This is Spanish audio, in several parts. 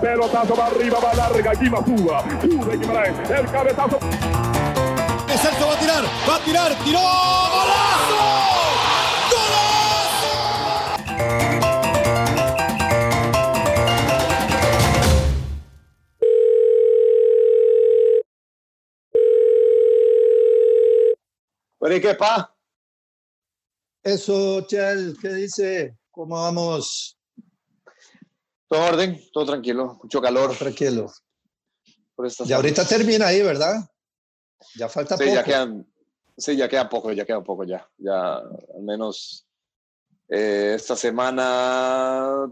Pelotazo va arriba, va larga, aquí va Suba. Sube Guimaraes, el cabezazo. Celso va a tirar, va a tirar, tiró, golazo. ¿y qué pa? Eso, Chel, ¿qué dice? ¿Cómo vamos? Todo orden, todo tranquilo, mucho calor. Tranquilo. Por estas Y ahorita termina ahí, ¿verdad? Ya falta Sí, poco. ya quedan, sí, ya queda poco, ya queda poco ya. Ya al menos eh, esta semana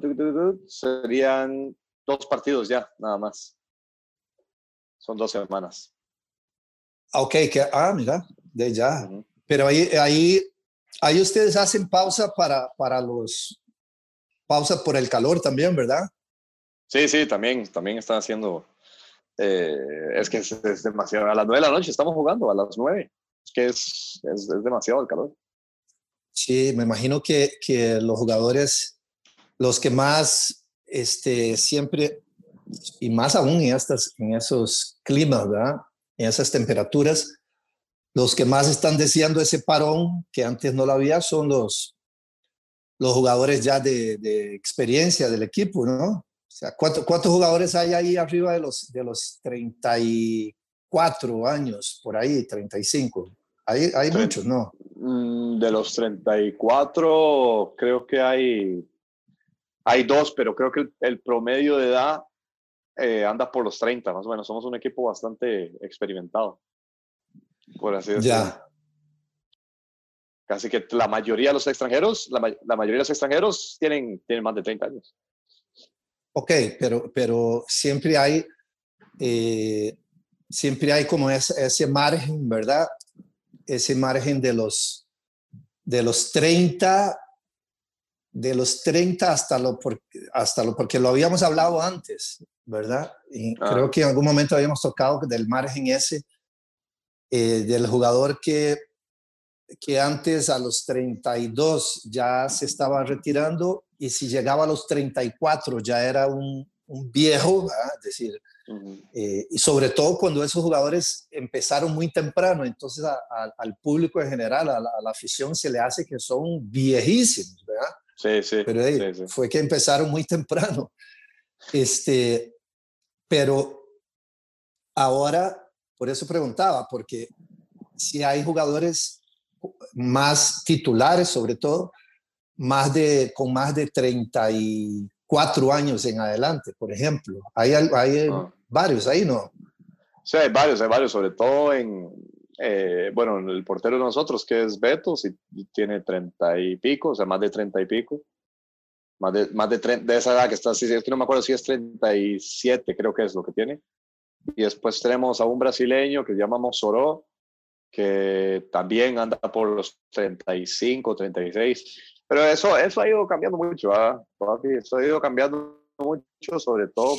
serían dos partidos ya, nada más. Son dos semanas. Ah, Ok, que, ah, mira, de ya. Pero ahí, ahí, ahí ustedes hacen pausa para, para los, pausa por el calor también, ¿verdad? Sí, sí, también, también están haciendo. eh, es que es, es demasiado. A las nueve de la noche estamos jugando, a las nueve. Es que es, es, es demasiado el calor. Sí, me imagino que, que los jugadores, los que más, este, siempre, y más aún en, estas, en esos climas, ¿verdad? En esas temperaturas, los que más están deseando ese parón, que antes no lo había, son los, los jugadores ya de, de experiencia del equipo, ¿no? O sea, ¿cuánto- ¿cuántos jugadores hay ahí arriba de los, de los 34 años, por ahí, 35? Hay, hay muchos, ¿no? Mm, De los 34, creo que hay, hay dos, pero creo que el, el promedio de edad eh, anda por los 30, más o menos. Somos un equipo bastante experimentado, por así decirlo. Ya. Casi que la mayoría de los extranjeros, la, la mayoría de los extranjeros tienen, tienen más de 30 años. Ok, pero, pero siempre hay, eh, siempre hay como ese, ese margen, ¿verdad? Ese margen de los, de los 30, de los 30 hasta lo, por- hasta lo, porque lo habíamos hablado antes, ¿verdad? Y Ah. creo que en algún momento habíamos tocado del margen ese, eh, del jugador que, que antes a los 32 ya se estaba retirando y si llegaba a los 34 ya era un, un viejo, ¿verdad? es decir, Ujú. eh, y sobre todo cuando esos jugadores empezaron muy temprano, entonces a- a- al público en general, a la, a la afición se le hace que son viejísimos, ¿verdad? Sí, sí. Pero eh, sí, sí. fue que empezaron muy temprano. Este, pero ahora, por eso preguntaba, porque si hay jugadores más titulares, sobre todo, más de, con más de 34 años en adelante, por ejemplo. Hay, hay Ah. varios ahí, ¿no? Sí, hay varios, hay varios, sobre todo en, eh, bueno, en el portero de nosotros, que es Beto, sí, tiene treinta y pico, o sea, más de treinta y pico. Más de, más de, tre- de esa edad que está, sí, es que no me acuerdo si es 37, creo que es lo que tiene. Y después tenemos a un brasileño que se llama Mossoró, que también anda por los 35, 36. Pero eso, eso ha ido cambiando mucho, ¿ah, papi? Eso ha ido cambiando mucho, sobre todo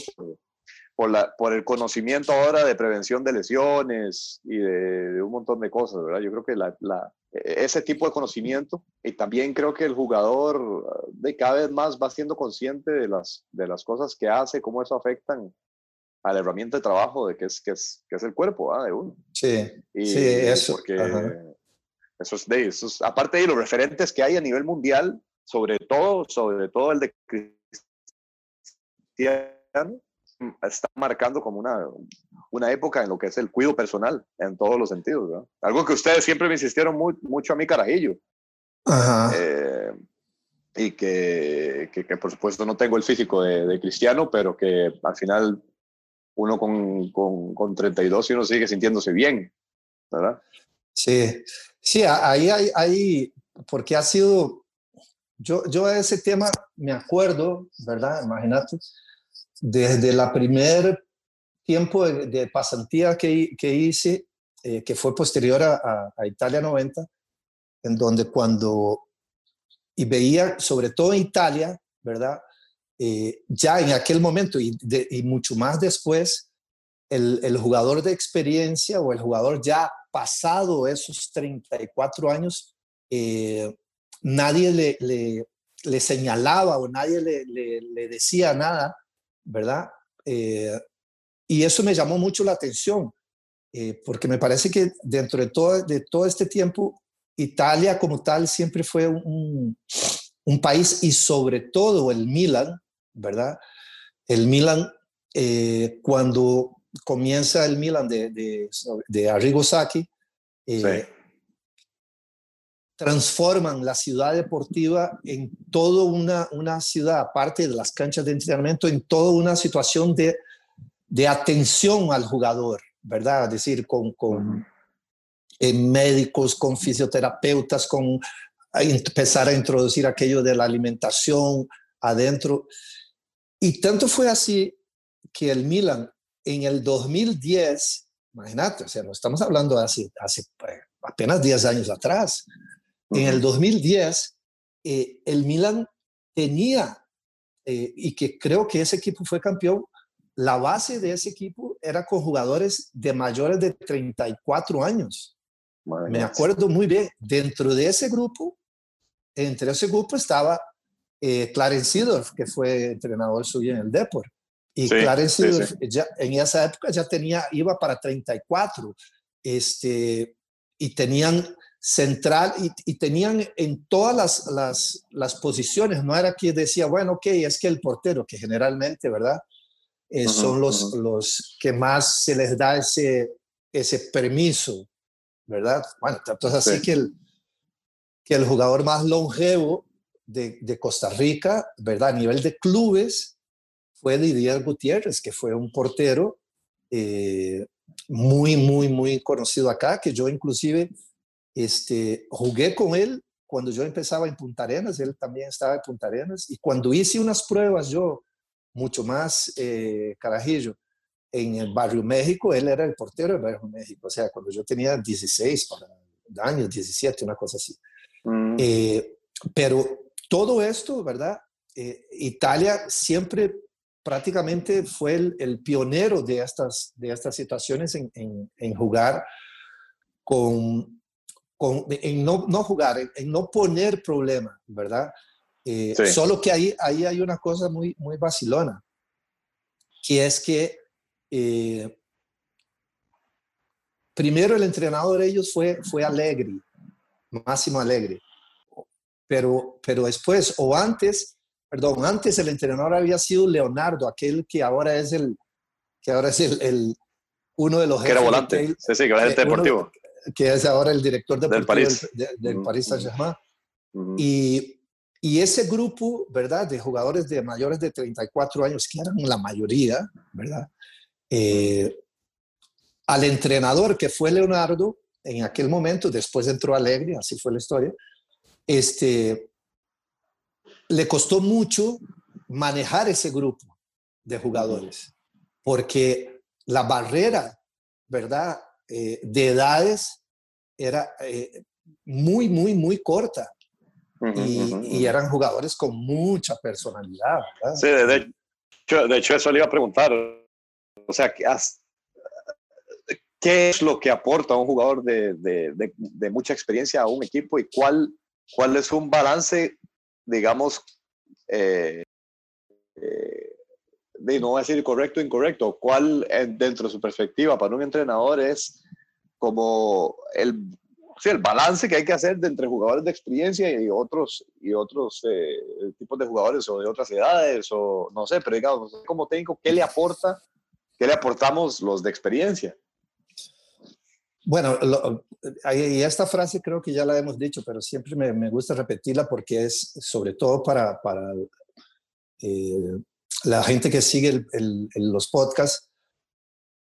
por, la, por el conocimiento ahora de prevención de lesiones y de, un montón de cosas, ¿verdad? Yo creo que ese tipo de conocimiento y también creo que el jugador eh, de cada vez más va siendo consciente de las, de las cosas que hace, cómo eso afectan a la herramienta de trabajo de que es, que es, que es el cuerpo ¿ah? de uno. Sí, Y Sí, eso, Porque eso es de eso es- aparte de los referentes que hay a nivel mundial, sobre todo, sobre todo el de Cristiano, está marcando como una, una época en lo que es el cuidado personal, en todos los sentidos. ¿verdad? Algo que ustedes siempre me insistieron mu- mucho a mí, carajillo. Ajá. Eh, y que, que, que, por supuesto no tengo el físico de, de Cristiano, pero que al final uno con, con, con 32 y uno sigue sintiéndose bien, ¿verdad? Sí, sí, ahí hay, hay- porque ha sido, yo, yo a ese tema me acuerdo, ¿verdad? Imagínate, desde la primer tiempo de, pasantía que, que hice, eh, que fue posterior a, a- a Italia 90, en donde cuando, y veía, sobre todo en Italia, ¿verdad? Eh, ya en aquel momento y, de- y mucho más después, el, el jugador de experiencia o el jugador ya pasado esos 34 años, eh, nadie le, le- le señalaba o nadie le, le- decía nada, ¿verdad? Eh, y eso me llamó mucho la atención, eh, porque me parece que dentro de todo, de todo este tiempo, Italia como tal siempre fue un, un país y sobre todo el Milan, ¿verdad? El Milan, eh, cuando comienza el Milan de, de, de Arrigo Sacchi, eh, transforman la ciudad deportiva en toda una, una ciudad, aparte de las canchas de entrenamiento, en toda una situación de, de atención al jugador, ¿verdad? Es decir, con, con eh, médicos, con fisioterapeutas, con empezar a introducir aquello de la alimentación adentro. Y tanto fue así que el Milan en el 2010, imagínate, o sea, no estamos hablando hace, hace eh, apenas 10 años atrás, en el 2010 eh, el Milan tenía, eh, y que creo que ese equipo fue campeón, la base de ese equipo era con jugadores de mayores de 34 años. Me acuerdo muy bien, dentro de ese grupo, entre ese grupo estaba eh, Clarence Seedorf, que fue entrenador suyo en el Depor. Y Clarence Seedorf Ya, en esa época ya tenía, iba para 34. Este, y tenían central y, tenían en todas las, las, las, posiciones, no era que decía, bueno, ok, es que el portero, que generalmente, ¿verdad? Eh, son los, los que más se les da ese, ese permiso, ¿verdad? Bueno, entonces así que el, que el jugador más longevo de, de, Costa Rica, ¿verdad? A nivel de clubes, fue Didier Gutiérrez, que fue un portero eh, muy, muy, muy conocido acá, que yo inclusive este, jugué con él cuando yo empezaba en Punta Arenas, él también estaba en Punta Arenas, y cuando hice unas pruebas yo, mucho más eh, carajillo, en el Barrio México, él era el portero del Barrio México, o sea, cuando yo tenía 16 años, 17, una cosa así. Mm. Eh, pero todo esto, ¿verdad? Eh, Italia siempre prácticamente fue el, pionero de estas, de estas situaciones en, en jugar con en no, no jugar, en, no poner problema, ¿verdad? Eh, solo que ahí, ahí hay una cosa muy, muy vacilona, que es que eh, primero el entrenador de ellos fue, fue Alegre, Máximo Alegre, pero, pero después, o antes, perdón, antes el entrenador había sido Leonardo, aquel que ahora es el, que ahora es el, uno de los... Que era volante, sí, sí, que era el deportivo que es ahora el director del París, del, Paris Saint-Germain. y, y, ese grupo, ¿verdad?, de jugadores de mayores de 34 años, que eran la mayoría, ¿verdad? Eh, al entrenador que fue Leonardo, en aquel momento, después entró Alegre, así fue la historia, este, le costó mucho manejar ese grupo de jugadores, porque la barrera, ¿verdad? Eh, de edades era eh, muy, muy, muy corta. y, eran jugadores con mucha personalidad. Sí, de, hecho, de hecho eso le iba a preguntar. O sea, ¿qué es lo que aporta un jugador de, de, de, mucha experiencia a un equipo y cuál, cuál es un balance, digamos, eh, de no voy a decir correcto o incorrecto, cuál dentro de su perspectiva para un entrenador es como el, sí, el balance que hay que hacer de entre jugadores de experiencia y otros, y otros eh, tipos de jugadores o de otras edades o no sé, pero digamos, como técnico, ¿qué le aporta, qué le aportamos los de experiencia? Bueno, y esta frase creo que ya la hemos dicho, pero siempre me, me gusta repetirla porque es sobre todo para, para eh, la gente que sigue los podcasts,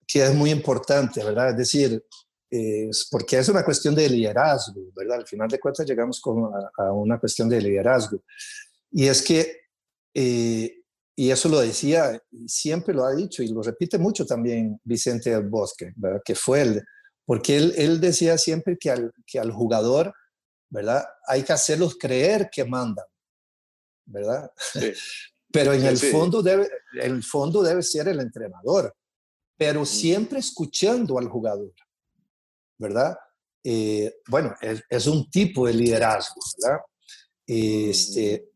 que es muy importante, ¿verdad? Es decir, porque es una cuestión de liderazgo, ¿verdad? Al final de cuentas llegamos a, una cuestión de liderazgo. Y es que, eh, y eso lo decía, siempre lo ha dicho y lo repite mucho también Vicente del Bosque, ¿verdad? Que fue él, porque él, él decía siempre que al, que al jugador, ¿verdad? Hay que hacerlos creer que mandan, ¿verdad? Pero en el, Fondo debe, el fondo debe ser el entrenador, pero siempre escuchando al jugador, ¿verdad? Eh, bueno, es, un tipo de liderazgo, ¿verdad? Este,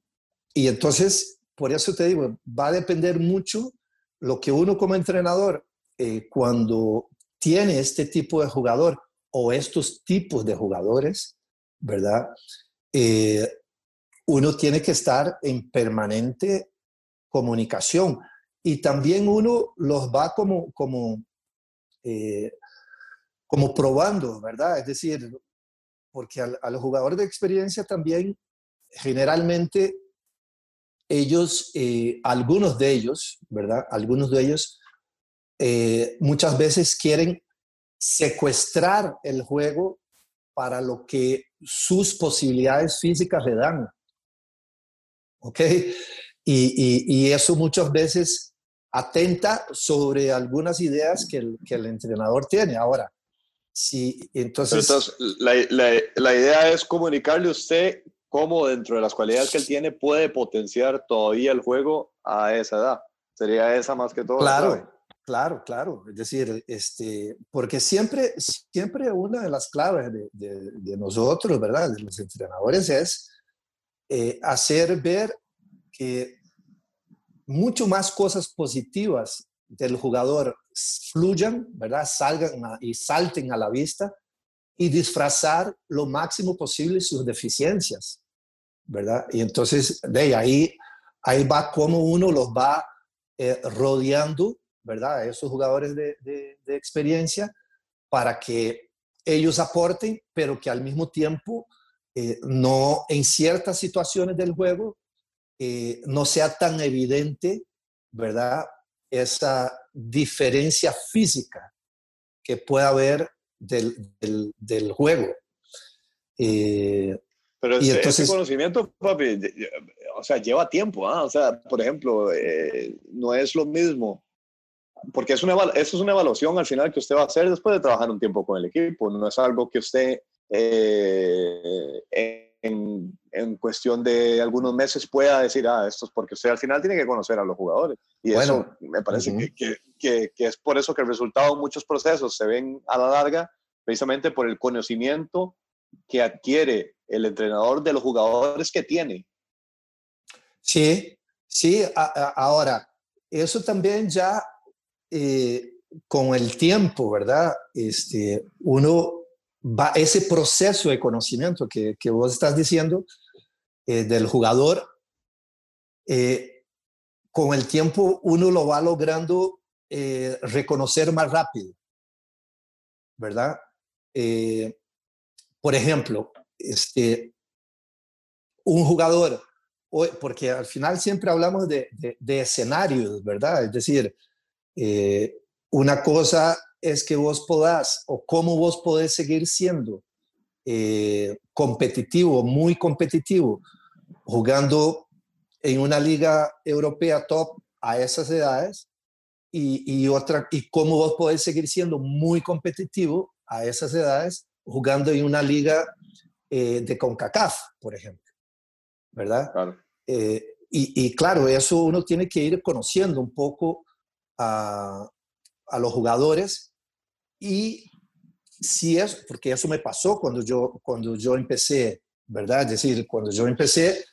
y entonces, por eso te digo, va a depender mucho lo que uno como entrenador, eh, cuando tiene este tipo de jugador o estos tipos de jugadores, ¿verdad? Eh, uno tiene que estar en permanente comunicación y también uno los va como, como, eh, como probando, ¿verdad? Es decir, porque a, los jugadores de experiencia también generalmente ellos, eh, algunos de ellos, ¿verdad? Algunos de ellos eh, muchas veces quieren secuestrar el juego para lo que sus posibilidades físicas le dan. ¿Ok? Y, eso muchas veces atenta sobre algunas ideas que el, que el entrenador tiene. Ahora, si entonces... entonces la, la, la, idea es comunicarle a usted cómo dentro de las cualidades que él tiene puede potenciar todavía el juego a esa edad. Sería esa más que todo. Claro, claro, claro. Es decir, este, porque siempre, siempre una de las claves de, de, nosotros, ¿verdad? De los entrenadores es eh, hacer ver que mucho más cosas positivas del jugador fluyan, ¿verdad? Salgan y salten a la vista y disfrazar lo máximo posible sus deficiencias, ¿verdad? Y entonces de ahí, ahí va como uno los va eh, rodeando, ¿verdad? A esos jugadores de, de, experiencia para que ellos aporten, pero que al mismo tiempo eh, no en ciertas situaciones del juego eh, no sea tan evidente, ¿verdad? Esa diferencia física que pueda haber del, del, juego. Eh, Pero ese, entonces, conocimiento, papi, o sea, lleva tiempo, ¿ah? O sea, por ejemplo, eh, no es lo mismo, porque es una, eso es una evaluación al final que usted va a hacer después de trabajar un tiempo con el equipo, no es algo que usted en, en, cuestión de algunos meses pueda decir, ah, esto es porque usted al final tiene que conocer a los jugadores. Y bueno, eso me parece que, que, que, es por eso que el resultado de muchos procesos se ven a la larga, precisamente por el conocimiento que adquiere el entrenador de los jugadores que tiene. Sí, sí, ahora, eso también ya eh, con el tiempo, ¿verdad? Este, uno va ese proceso de conocimiento que, vos estás diciendo eh, del jugador, eh, con el tiempo uno lo va logrando reconocer más rápido, ¿verdad? por ejemplo, este, un jugador, porque al final siempre hablamos de, de escenarios, ¿verdad? Es decir, una cosa es que vos podás o cómo vos podés seguir siendo eh, competitivo, muy competitivo, jugando en una liga europea top a esas edades y, otra, y cómo vos podés seguir siendo muy competitivo a esas edades jugando en una liga eh, de CONCACAF, por ejemplo, ¿verdad? Eh, y, y, claro, eso uno tiene que ir conociendo un poco a, a los jugadores y si es, porque eso me pasó cuando yo, cuando yo empecé, ¿verdad? Es decir, cuando yo empecé,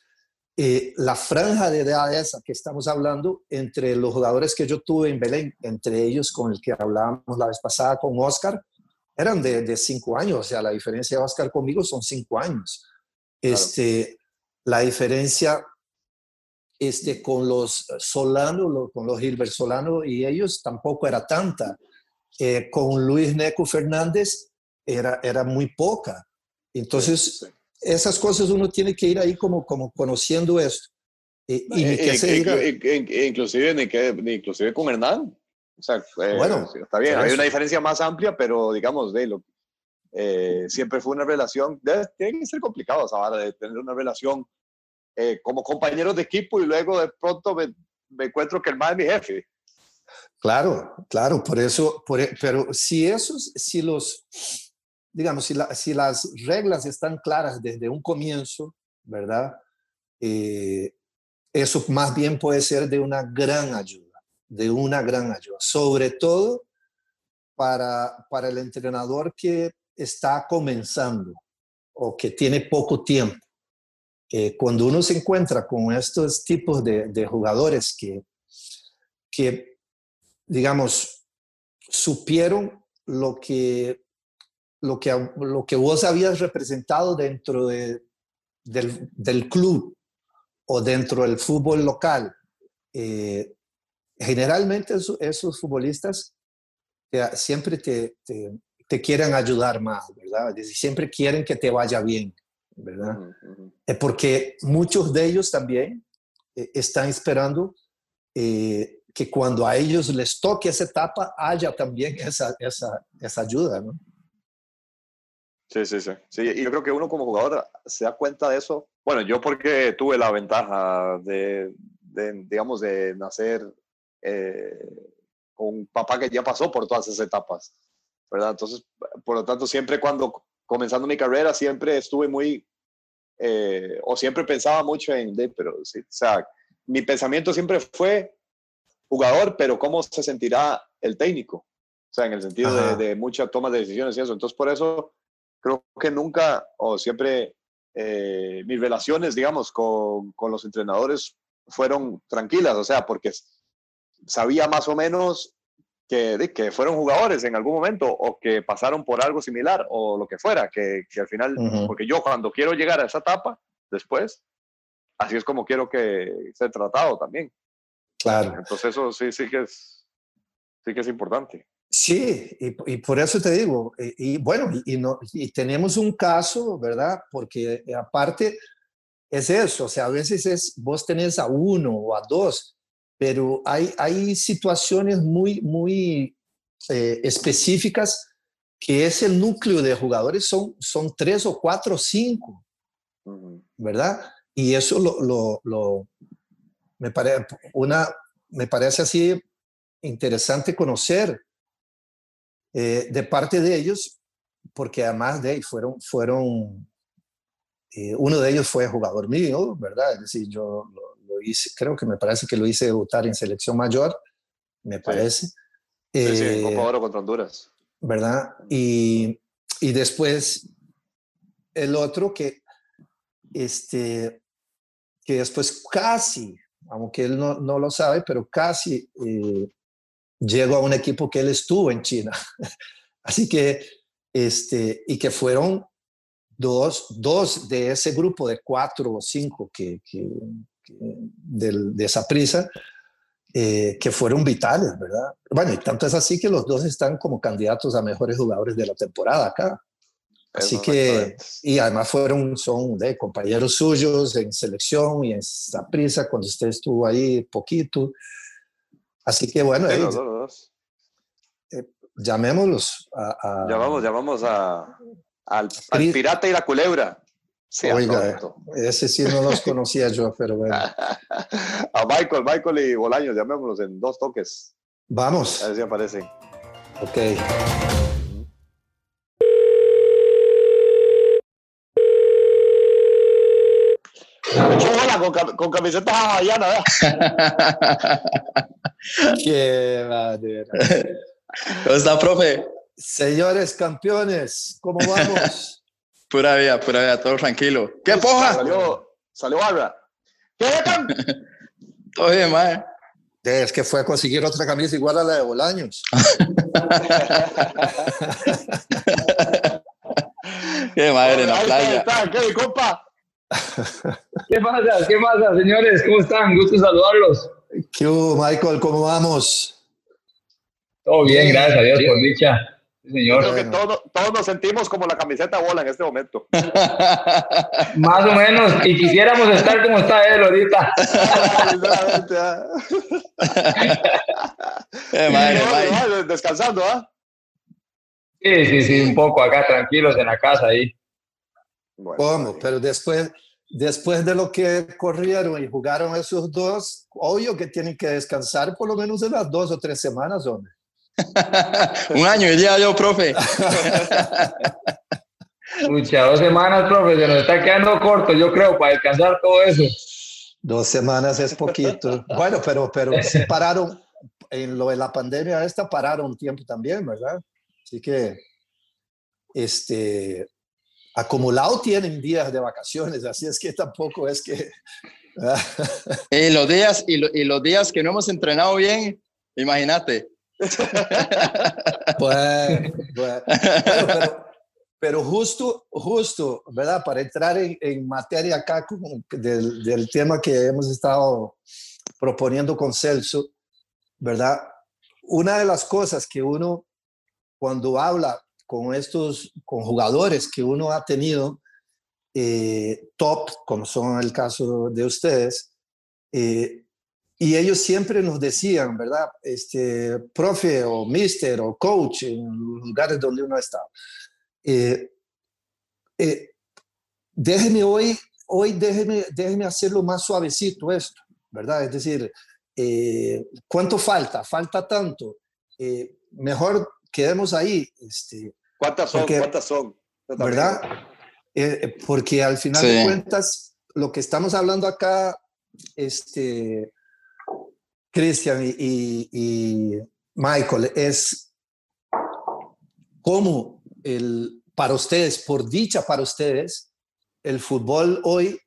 eh, la franja de edad esa que estamos hablando entre los jugadores que yo tuve en Belén, entre ellos con el que hablábamos la vez pasada con Oscar, eran de, de cinco años, o sea, la diferencia de Oscar conmigo son cinco años. Este, La diferencia este, con los Solano, con los Gilbert Solano y ellos tampoco era tanta. Eh, con Luis Neco Fernández era, era muy poca. Entonces, esas cosas uno tiene que ir ahí como, como conociendo esto. y inclusive, inclusive con Hernán. O sea, eh, bueno, está bien, hay una diferencia más amplia, pero digamos, de lo, eh, siempre fue una relación, tiene que ser complicado, esa de tener una relación como compañeros de equipo y luego de pronto me, me encuentro que el más es mi jefe. Claro, claro, por eso, por, e, pero si esos, si los, digamos, si, si, las reglas están claras desde un comienzo, ¿verdad? Eh, eso más bien puede ser de una gran ayuda, de una gran ayuda, sobre todo para, para el entrenador que está comenzando o que tiene poco tiempo. Eh, cuando uno se encuentra con estos tipos de, de jugadores que, que digamos, supieron lo que, lo que, lo que vos habías representado dentro de, del, del club o dentro del fútbol local. Eh, generalmente esos, futbolistas siempre te, te, quieren ayudar más, ¿verdad? siempre quieren que te vaya bien, ¿verdad? es Porque muchos de ellos también eh, están esperando eh, que cuando a ellos les toque esa etapa haya también esa, esa, esa ayuda, ¿no? Sí, sí, sí, sí. Y yo creo que uno como jugador se da cuenta de eso. Bueno, yo porque tuve la ventaja de, de digamos, de nacer eh, con un papá que ya pasó por todas esas etapas, ¿verdad? Entonces, por lo tanto, siempre cuando comenzando mi carrera, siempre estuve muy, eh, o siempre pensaba mucho en, pero sí, o sea, mi pensamiento siempre fue jugador, pero ¿cómo se sentirá el técnico? O sea, en el sentido de, de muchas tomas de decisiones y eso. Entonces, por eso creo que nunca o siempre eh, mis relaciones, digamos, con, con, los entrenadores fueron tranquilas, o sea, porque sabía más o menos que, que fueron jugadores en algún momento o que pasaron por algo similar o lo que fuera, que, que al final, porque yo cuando quiero llegar a esa etapa, después, así es como quiero que sea tratado también. Claro. Entonces eso sí, sí que es, sí que es importante. Sí, y, por eso te digo, y, bueno, y, no, y tenemos un caso, ¿verdad? Porque aparte es eso, o sea, a veces es, vos tenés a uno o a dos, pero hay, hay situaciones muy, muy eh, específicas que es el núcleo de jugadores, son, son tres o cuatro o cinco, ¿verdad? Y eso lo, lo, lo me, parece una, me parece así interesante conocer eh, de parte de ellos, porque además de ahí fueron, fueron eh, uno de ellos fue jugador mío, ¿verdad? Es decir, yo lo, hice, creo que me parece que lo hice debutar en selección mayor, me parece. Sí, sí, eh, contra Honduras. ¿Verdad? Y, y después el otro que, este, que después casi, aunque él no, no lo sabe, pero casi llegó a un equipo que él estuvo en China. Así que, este, y que fueron dos, dos de ese grupo de cuatro o cinco que, de, esa prisa, eh, que fueron vitales, ¿verdad? Bueno, y tanto es así que los dos están como candidatos a mejores jugadores de la temporada acá. Así que, y además fueron, son de compañeros suyos en selección y en prisa cuando usted estuvo ahí poquito. Así que bueno, eh, llamémoslos a, Llamamos, llamamos a, al, pirata y la culebra. Oiga, ese sí no los conocía yo, pero bueno. a Michael, Michael y Bolaños, llamémoslos en dos toques. Vamos. A ver si aparecen. Ok. con, con camisetas hawaianas, Qué madre. ¿Cómo está, profe? Señores campeones, ¿cómo vamos? Pura vida, pura vida, todo tranquilo. ¿Qué poja? Salió, salió Barbara. ¿Qué Todo bien, madre. Es que fue a conseguir otra camisa igual a la de Bolaños. Qué madre en la playa. ¿Qué, compa? ¿Qué pasa? ¿Qué pasa, señores? ¿Cómo están? Gusto saludarlos. ¿Qué hubo, Michael? ¿Cómo vamos? Todo bien, gracias a Dios, por dicha. Señor. Creo que todos, todos nos sentimos como la camiseta bola en este momento. Más o menos, y quisiéramos estar como está él ahorita. eh, Descansando, ¿ah? Sí, sí, sí, un poco acá, tranquilos en la casa ahí. ¿Cómo? Pero después, después de lo que corrieron y jugaron esos dos, obvio que tienen que descansar por lo menos unas dos o tres semanas, hombre. Un año, diría yo, profe. Muchas dos semanas, profe, se nos está quedando corto, yo creo, para descansar todo eso. Dos semanas es poquito. bueno, pero, pero pararon, en lo de la pandemia esta pararon un tiempo también, ¿verdad? Así que, este, acumulado tienen días de vacaciones, así es que tampoco es que... y, los días, y, los días que no hemos entrenado bien, imagínate. Bueno, bueno. Bueno, pero, pero justo, justo, ¿verdad? Para entrar en, en materia acá con- del, del tema que hemos estado proponiendo con Celso, ¿verdad? Una de las cosas que uno, cuando habla con estos, con jugadores que uno ha tenido eh, top, como son el caso de ustedes, eh, y ellos siempre nos decían, ¿verdad? Este, profe o mister o coach en lugares donde uno ha estado. Eh, eh, déjeme hoy, hoy déjeme, déjeme hacerlo más suavecito esto, ¿verdad? Es decir, eh, ¿cuánto falta? Falta tanto. Eh, mejor quedemos ahí, este, ¿Cuántas son? Porque- ¿Cuántas son? ¿verdad? Eh, eh, porque al final Sí. de cuentas, lo que estamos hablando acá, este, Cristian y, y- y Michael, es cómo el, para ustedes, por dicha para ustedes, el fútbol hoy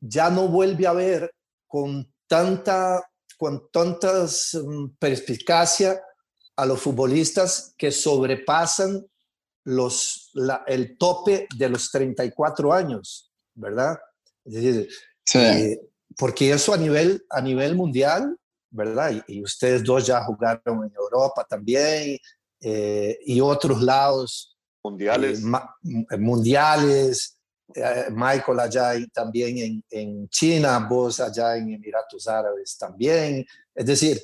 ya no vuelve a ver con tanta, con tantas mm, perspicacia a los futbolistas que sobrepasan los, la- el tope de los 34 años, ¿verdad? Es decir, Sí. eh, porque eso a nivel, a nivel mundial, ¿verdad? Y, y ustedes dos ya jugaron en Europa también eh, y otros lados Mundiales. eh, ma- m- mundiales, eh, Michael allá y también en, en China, vos allá en Emiratos Árabes también, es decir,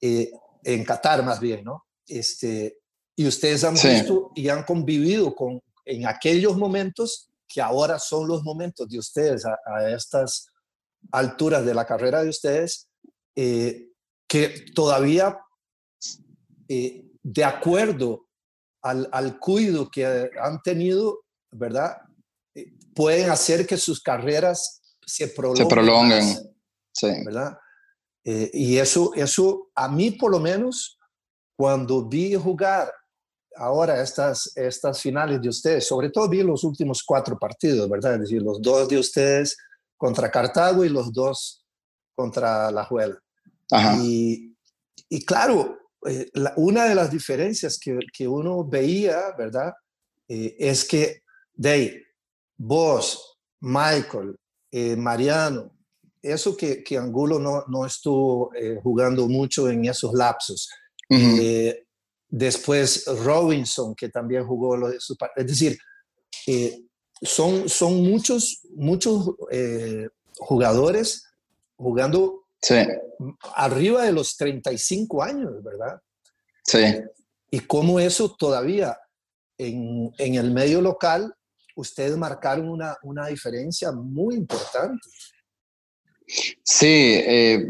eh, en Qatar más bien, ¿no? Este, y ustedes han Sí. visto y han convivido con en aquellos momentos que ahora son los momentos de ustedes a, a estas alturas de la carrera de ustedes, eh, que todavía, eh, de acuerdo al, al cuidado que han tenido, ¿verdad? Eh, pueden hacer que sus carreras se prolonguen. Se prolonguen. Sí. ¿verdad? Eh, y eso, eso, a mí por lo menos, cuando vi jugar ahora estas, estas finales de ustedes, sobre todo vi los últimos cuatro partidos, ¿verdad? Es decir, los dos de ustedes contra Cartago y los dos contra La Juela. Ajá. Y, y claro, eh, la- una de las diferencias que, que uno veía, ¿verdad? Eh, es que de ahí, vos, Michael, eh, Mariano, eso que, que Angulo no, no estuvo eh, jugando mucho en esos lapsos. Ujú. Eh, después Robinson, que también jugó lo de su par- Es decir, eh, son, son muchos, muchos jugadores jugando Sí. arriba de los 35 años, ¿verdad? Sí. Y cómo eso todavía en, en el medio local, ustedes marcaron una, una diferencia muy importante. Sí, eh,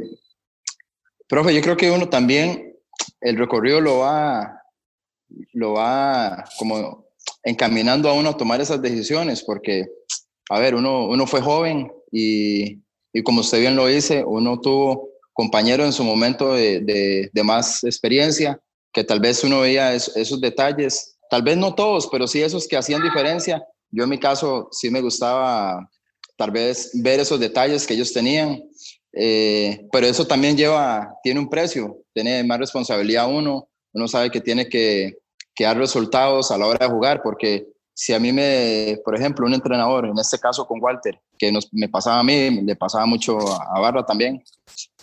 profe, yo creo que uno también, el recorrido lo va, lo va como encaminando a uno a tomar esas decisiones, porque, a ver, uno, uno fue joven y, y como usted bien lo dice, uno tuvo compañeros en su momento de, más experiencia, que tal vez uno veía es- esos detalles, tal vez no todos, pero sí esos que hacían diferencia. Yo en mi caso sí me gustaba tal vez ver esos detalles que ellos tenían, eh, pero eso también lleva, tiene un precio, tiene más responsabilidad uno, uno sabe que tiene que dar resultados a la hora de jugar, porque si a mí me, por ejemplo, un entrenador, en este caso con Walter, que nos, me pasaba a mí, le pasaba mucho a, Barra también,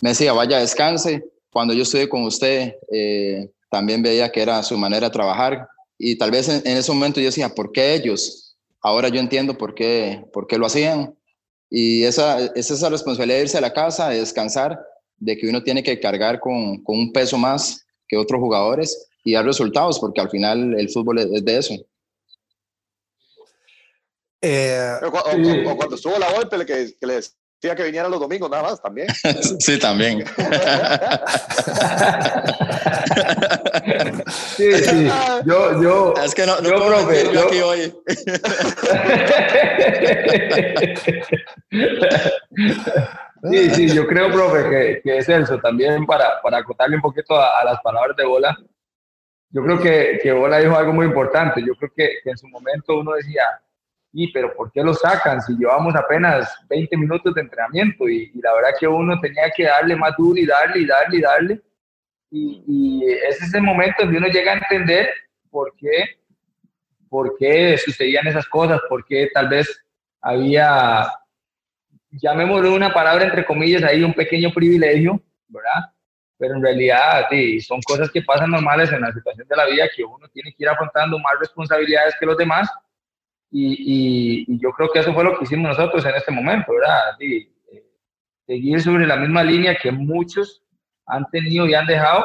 me decía, vaya, descanse, cuando yo estuve con usted, eh, también veía que era su manera de trabajar, y tal vez en, ese momento yo decía, ¿por qué ellos? Ahora yo entiendo por qué, por qué lo hacían, y esa, es esa responsabilidad de irse a la casa, de descansar, de que uno tiene que cargar con, con un peso más que otros jugadores y dar resultados, porque al final el fútbol es de eso. Eh, O, o- Sí. o cuando estuvo la golpe, que, que le decía que viniera los domingos nada más también. Sí, también. Sí, sí. Yo, yo, es que no, no Yo, puedo profe, yo yo- aquí hoy. Sí, sí, yo creo, profe, que, que Celso, también para, para acotarle un poquito a, a las palabras de Bola, yo creo que, que Bola dijo algo muy importante. Yo creo que, que en su momento uno decía, y pero ¿por qué lo sacan si llevamos apenas 20 minutos de entrenamiento? Y, la verdad que uno tenía que darle más duro y darle y darle y darle. Y, y ese es el momento donde uno llega a entender por qué, por qué sucedían esas cosas, por qué tal vez había, llamémoslo una palabra entre comillas, ahí un pequeño privilegio, ¿verdad? Pero en realidad sí, son cosas que pasan normales en la situación de la vida que uno tiene que ir afrontando más responsabilidades que los demás. Y, y, yo creo que eso fue lo que hicimos nosotros en este momento, ¿verdad? Sí, eh, seguir sobre la misma línea que muchos han tenido y han dejado.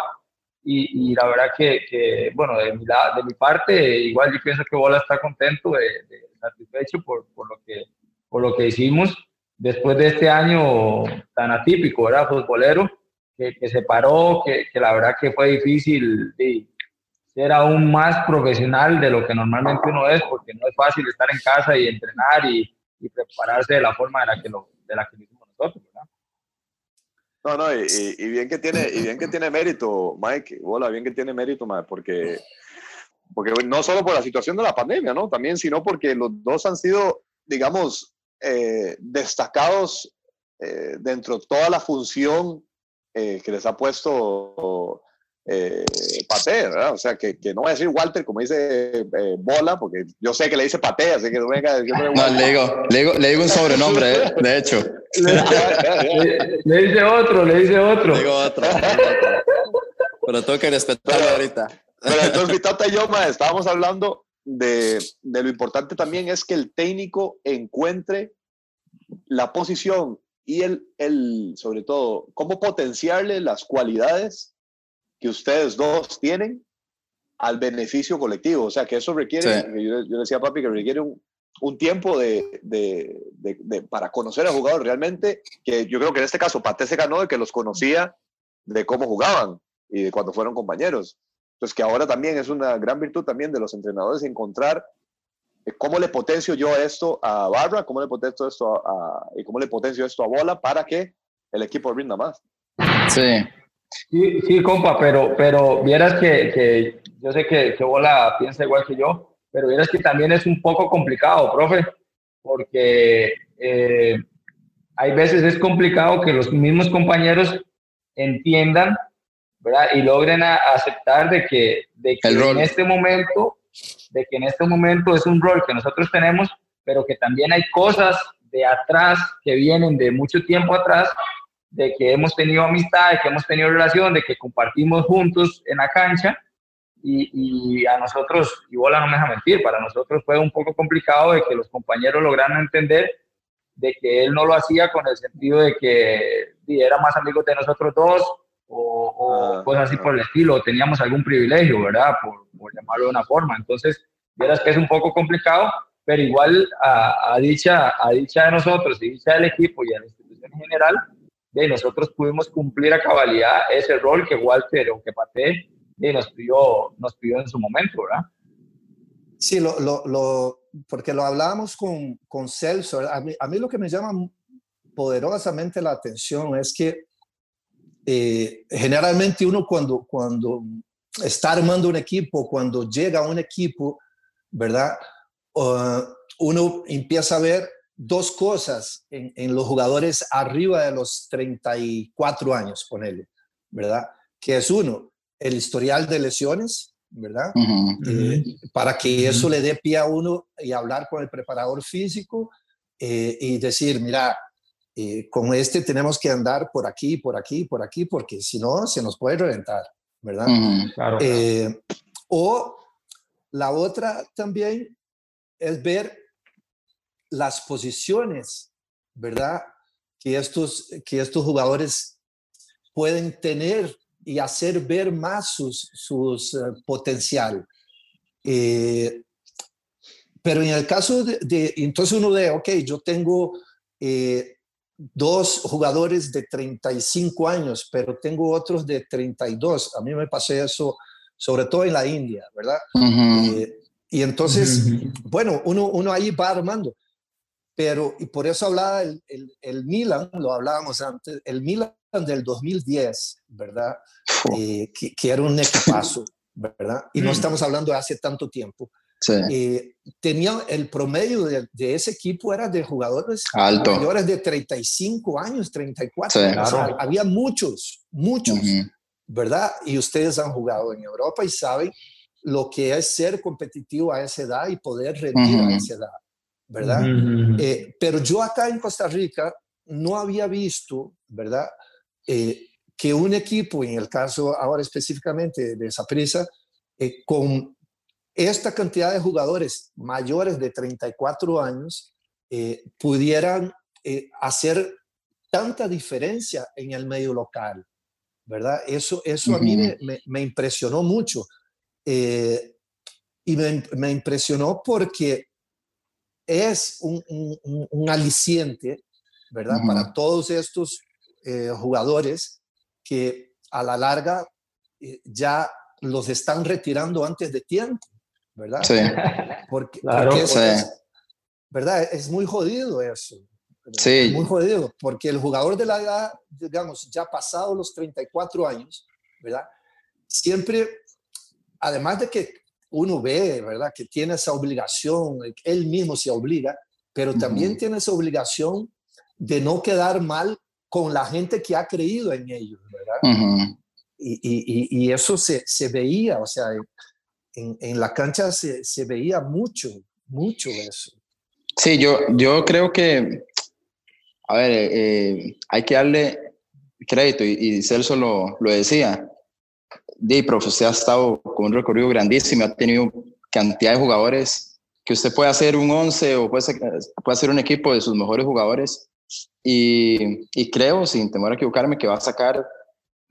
Y, y la verdad que, que, bueno, de mi, de mi parte, igual yo pienso que Bola está contento, de, de satisfecho por, por, lo que, por lo que hicimos después de este año tan atípico, ¿verdad? Futbolero, que, que se paró, que, que, la verdad que fue difícil de ser aún más profesional de lo que normalmente uno es, porque no es fácil estar en casa y entrenar y, y prepararse de la forma de la que lo, de la que lo hicimos nosotros, ¿verdad? No, no, y, y, bien que tiene, y bien que tiene mérito, Mike, hola, bien que tiene mérito, Mike, porque, porque no solo por la situación de la pandemia, ¿no? También, sino porque los dos han sido, digamos, eh, destacados eh, dentro de toda la función eh, que les ha puesto eh, Pate, ¿verdad? O sea, que, que, no voy a decir Walter como dice eh, Bola, porque yo sé que le dice Pate, así que no venga No, le digo, le digo, le digo un sobrenombre, ¿eh? de hecho. le, le, dice otro, le dice otro. Le digo otro. Pero tengo que respetarlo ahorita. Pero entonces, mi tata y yo, ma, estábamos hablando de, de lo importante también es que el técnico encuentre la posición y el, el, sobre todo, cómo potenciarle las cualidades que ustedes dos tienen al beneficio colectivo. O sea, que eso requiere, sí. yo, yo, decía a papi que requiere un, un tiempo de, de, de, de, para conocer al jugador realmente, que yo creo que en este caso Pate se ganó de que los conocía de cómo jugaban y de cuando fueron compañeros. Entonces, que ahora también es una gran virtud también de los entrenadores encontrar cómo le potencio yo esto a Barra, cómo le potencio esto a, a, y cómo le potencio esto a Bola para que el equipo rinda más. Sí. Sí, sí, compa, pero, pero vieras que, que yo sé que, que Bola piensa igual que yo, pero vieras que también es un poco complicado, profe, porque eh, hay veces es complicado que los mismos compañeros entiendan, ¿verdad? Y logren a, aceptar de que, de que en este momento, de que en este momento es un rol que nosotros tenemos, pero que también hay cosas de atrás que vienen de mucho tiempo atrás de que hemos tenido amistad, de que hemos tenido relación, de que compartimos juntos en la cancha y, y a nosotros, y Bola no me deja mentir, para nosotros fue un poco complicado de que los compañeros lograran entender de que él no lo hacía con el sentido de que era más amigo de nosotros dos o, o ah, cosas así por el estilo, teníamos algún privilegio, ¿verdad? Por, por, llamarlo de una forma. Entonces, verás que es un poco complicado, pero igual a, a, dicha, a dicha de nosotros y dicha del equipo y a la institución en general, de nosotros pudimos cumplir a cabalidad ese rol que Walter o que Pate nos, pidió, nos pidió en su momento, ¿verdad? Sí, lo, lo, lo, porque lo hablábamos con, con Celso. A mí, a mí, lo que me llama poderosamente la atención es que eh, generalmente uno cuando, cuando está armando un equipo, cuando llega a un equipo, ¿verdad? Uh, uno empieza a ver dos cosas en, en, los jugadores arriba de los 34 años, ponele, ¿verdad? Que es uno, el historial de lesiones, ¿verdad? Uh -huh. eh, para que eso uh -huh. le dé pie a uno y hablar con el preparador físico eh, y decir, mira, eh, con este tenemos que andar por aquí, por aquí, por aquí, porque si no, se nos puede reventar, ¿verdad? Claro, claro. o la otra también es ver las posiciones, ¿verdad? Que estos, que estos jugadores pueden tener y hacer ver más sus, sus uh, potencial. Eh, pero en el caso de, de, entonces uno ve, ok, yo tengo eh, dos jugadores de 35 años, pero tengo otros de 32. A mí me pasé eso, sobre todo en la India, ¿verdad? Uh -huh. eh, y entonces, uh -huh. bueno, uno, uno ahí va armando pero y por eso hablaba el, el, el, Milan, lo hablábamos antes, el Milan del 2010, ¿verdad? Eh, que, que, era un equipazo, ¿verdad? Y no mm. estamos hablando de hace tanto tiempo. Sí. Eh, tenía el promedio de, de, ese equipo era de jugadores Alto. mayores de 35 años, 34. Sí, o sea, había muchos, muchos, uh -huh. ¿verdad? Y ustedes han jugado en Europa y saben lo que es ser competitivo a esa edad y poder rendir a esa edad, ¿verdad? Eh, pero yo acá en Costa Rica no había visto, ¿verdad? Eh, que un equipo, en el caso ahora específicamente de esa prisa, eh, con esta cantidad de jugadores mayores de 34 años, pudieran hacer tanta diferencia en el medio local, ¿verdad? Eso, eso a mí me, impresionó mucho. Eh, y me, impresionó porque es un, aliciente, ¿verdad? Para todos estos eh, jugadores que a la larga eh, ya los están retirando antes de tiempo, ¿verdad? Sí. Porque, es, ¿verdad? Es muy jodido eso. Sí. Muy jodido, porque el jugador de la edad, digamos, ya pasado los 34 años, ¿verdad? Siempre, además de que uno ve, ¿verdad? Que tiene esa obligación, él mismo se obliga, pero también tiene esa obligación de no quedar mal con la gente que ha creído en ellos, ¿verdad? y, y, y, eso se, se, veía, o sea, en, en la cancha se, se, veía mucho, mucho eso. Sí, yo, yo creo que a ver, eh, hay que darle crédito, y, Celso lo, lo decía. De profe, usted ha estado con un recorrido grandísimo, ha tenido cantidad de jugadores que usted puede hacer un 11 o puede, puede hacer un equipo de sus mejores jugadores. Y, creo, sin temor a equivocarme, que va a sacar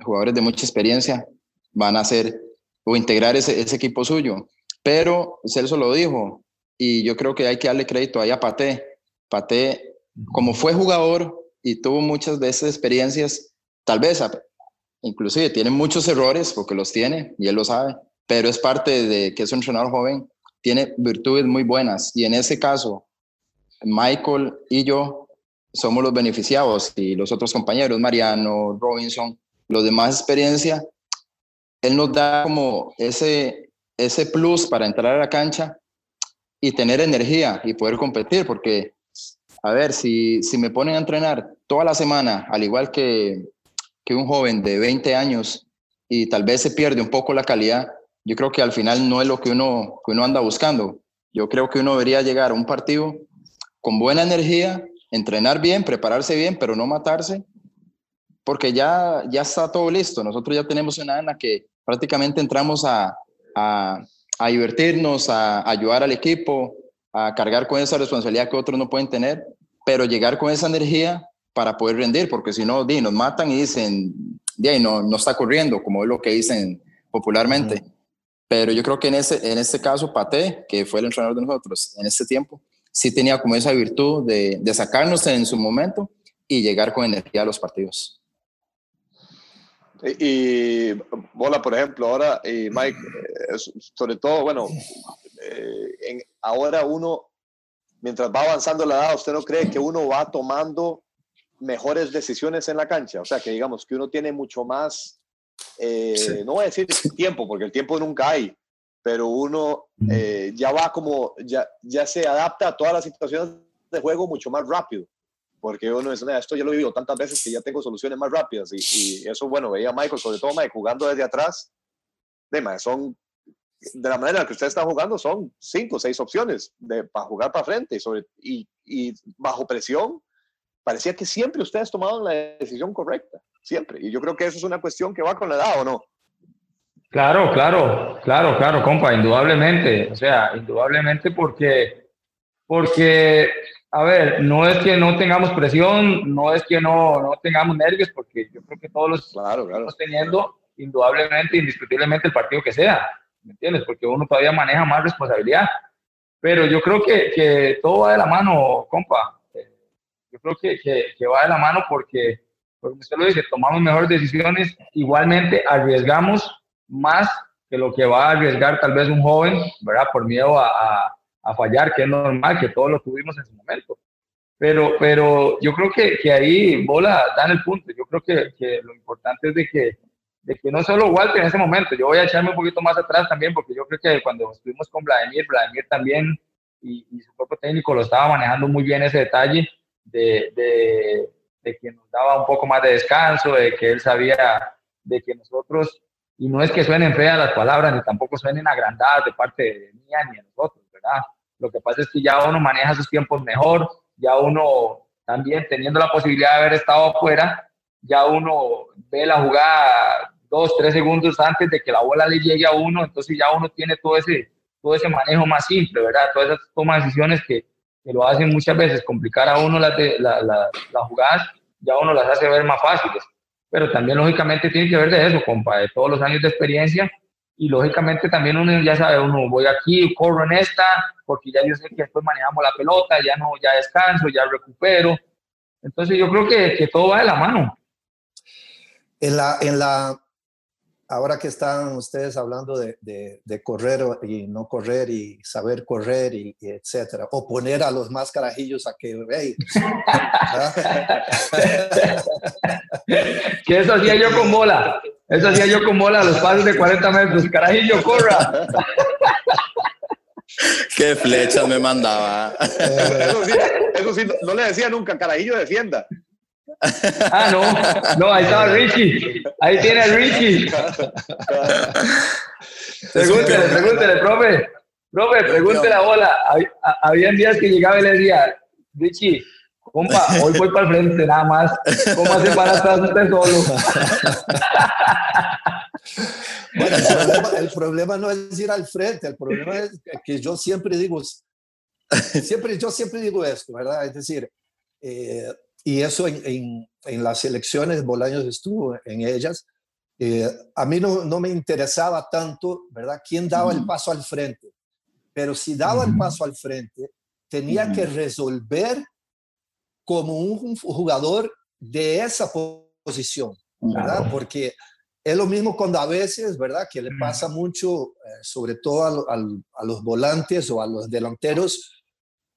jugadores de mucha experiencia, van a hacer o integrar ese, ese equipo suyo. Pero Celso lo dijo, y yo creo que hay que darle crédito ahí a Paté. Paté como fue jugador y tuvo muchas de esas experiencias, tal vez inclusive tiene muchos errores, porque los tiene y él lo sabe, pero es parte de que es un entrenador joven, tiene virtudes muy buenas y en ese caso, Michael y yo somos los beneficiados y los otros compañeros, Mariano, Robinson, los de más experiencia, él nos da como ese, ese plus para entrar a la cancha y tener energía y poder competir, porque a ver, si, si me ponen a entrenar toda la semana, al igual que, un joven de 20 años, y tal vez se pierde un poco la calidad, yo creo que al final no es lo que uno, uno anda buscando. Yo creo que uno debería llegar a un partido con buena energía, entrenar bien, prepararse bien, pero no matarse, porque ya, ya está todo listo. Nosotros ya tenemos una en la que prácticamente entramos a, a, a divertirnos, a ayudar al equipo, a cargar con esa responsabilidad que otros no pueden tener, pero llegar con esa energía para poder rendir, porque si no, nos matan y dicen, di, no, no está corriendo, como es lo que dicen popularmente. Pero yo creo que en, ese, en este caso, Pate, que fue el entrenador de nosotros en este tiempo, sí tenía como esa virtud de, de sacarnos en su momento y llegar con energía a los partidos. Y, Bola, por ejemplo, ahora, y Mike, eh, sobre todo, bueno, eh, en, ahora uno, mientras va avanzando la edad, ¿usted no cree que uno va tomando mejores decisiones en la cancha? O sea, que digamos que uno tiene mucho más, eh, no voy a decir tiempo, porque el tiempo nunca hay, pero uno eh, ya va como, ya, ya se adapta a todas las situaciones de juego mucho más rápido. Porque uno es, esto ya lo he vivido tantas veces que ya tengo soluciones más rápidas. Y, eso, bueno, veía Michael, sobre todo Mike, jugando desde atrás. De, son de la manera en que usted está jugando son cinco o seis opciones de, para jugar para frente sobre, y, y, bajo presión. Parecía que siempre ustedes tomaban la decisión correcta, siempre. Y yo creo que eso es una cuestión que va con la edad, ¿o no? Claro, claro, claro, claro, compa, indudablemente. O sea, indudablemente porque, porque, a ver, no es que no tengamos presión, no es que no, no tengamos nervios, porque yo creo que todos los claro, claro. estamos teniendo, indudablemente, indiscutiblemente, el partido que sea ¿me entiendes? Porque uno todavía maneja más responsabilidad. Pero yo creo que, que todo va de la mano, compa. Creo que, que, va de la mano porque, porque usted lo dice, tomamos mejores decisiones, igualmente arriesgamos más que lo que va a arriesgar tal vez un joven, ¿verdad? Por miedo a, a, fallar, que es normal, que todos lo tuvimos en su momento. Pero, pero yo creo que, que ahí Bola da en el punto. Yo creo que, que lo importante es de que de que no solo Walter en ese momento, yo voy a echarme un poquito más atrás también, porque yo creo que cuando estuvimos con Vladimir, Vladimir también y, su cuerpo técnico lo estaba manejando muy bien ese detalle de, de, de, que nos daba un poco más de descanso, de que él sabía de que nosotros, y no es que suenen feas las palabras, ni tampoco suenen agrandadas de parte de mía ni de nosotros, ¿verdad? Lo que pasa es que ya uno maneja sus tiempos mejor, ya uno también teniendo la posibilidad de haber estado afuera, ya uno ve la jugada dos, tres segundos antes de que la bola le llegue a uno, entonces ya uno tiene todo ese, todo ese manejo más simple, ¿verdad? Todas esas tomas de decisiones que, que lo hacen muchas veces complicar a uno las, la, la, las jugadas, ya uno las hace ver más fáciles. Pero también, lógicamente, tiene que ver de eso, compa, de todos los años de experiencia. Y lógicamente también uno ya sabe, uno voy aquí, corro en esta, porque ya yo sé que después manejamos la pelota, ya no, ya descanso, ya recupero. Entonces yo creo que, que todo va de la mano. En la, en la, ahora que están ustedes hablando de, de, correr y no correr y saber correr y, etcétera, o poner a los más carajillos a que, hey, que eso hacía yo con bola, eso hacía yo con bola, los pases de 40 metros, carajillo, corra. Qué flechas me mandaba. Eso sí, eso sí, no le decía nunca, carajillo, defienda. Ah, no, no, ahí estaba Richie. Ahí tiene el Richie. Pregúntele, pregúntele, profe. Profe, pregúntele la bola. Habían días que llegaba y le decía, Richie, compa, hoy voy para el frente nada más. ¿Cómo hace para atrás usted solo? Bueno, el problema, el problema, no es ir al frente, el problema es que yo siempre digo, siempre, yo siempre digo esto, ¿verdad? Es decir, eh, y eso en, en, las elecciones, Bolaños estuvo en ellas. Eh, a mí no, no, me interesaba tanto, ¿verdad? ¿Quién daba el paso al frente? Pero si daba el paso al frente, tenía que resolver como un jugador de esa posición, ¿verdad? Porque es lo mismo cuando a veces, ¿verdad? Que le pasa mucho, eh, sobre todo a, a, los volantes o a los delanteros,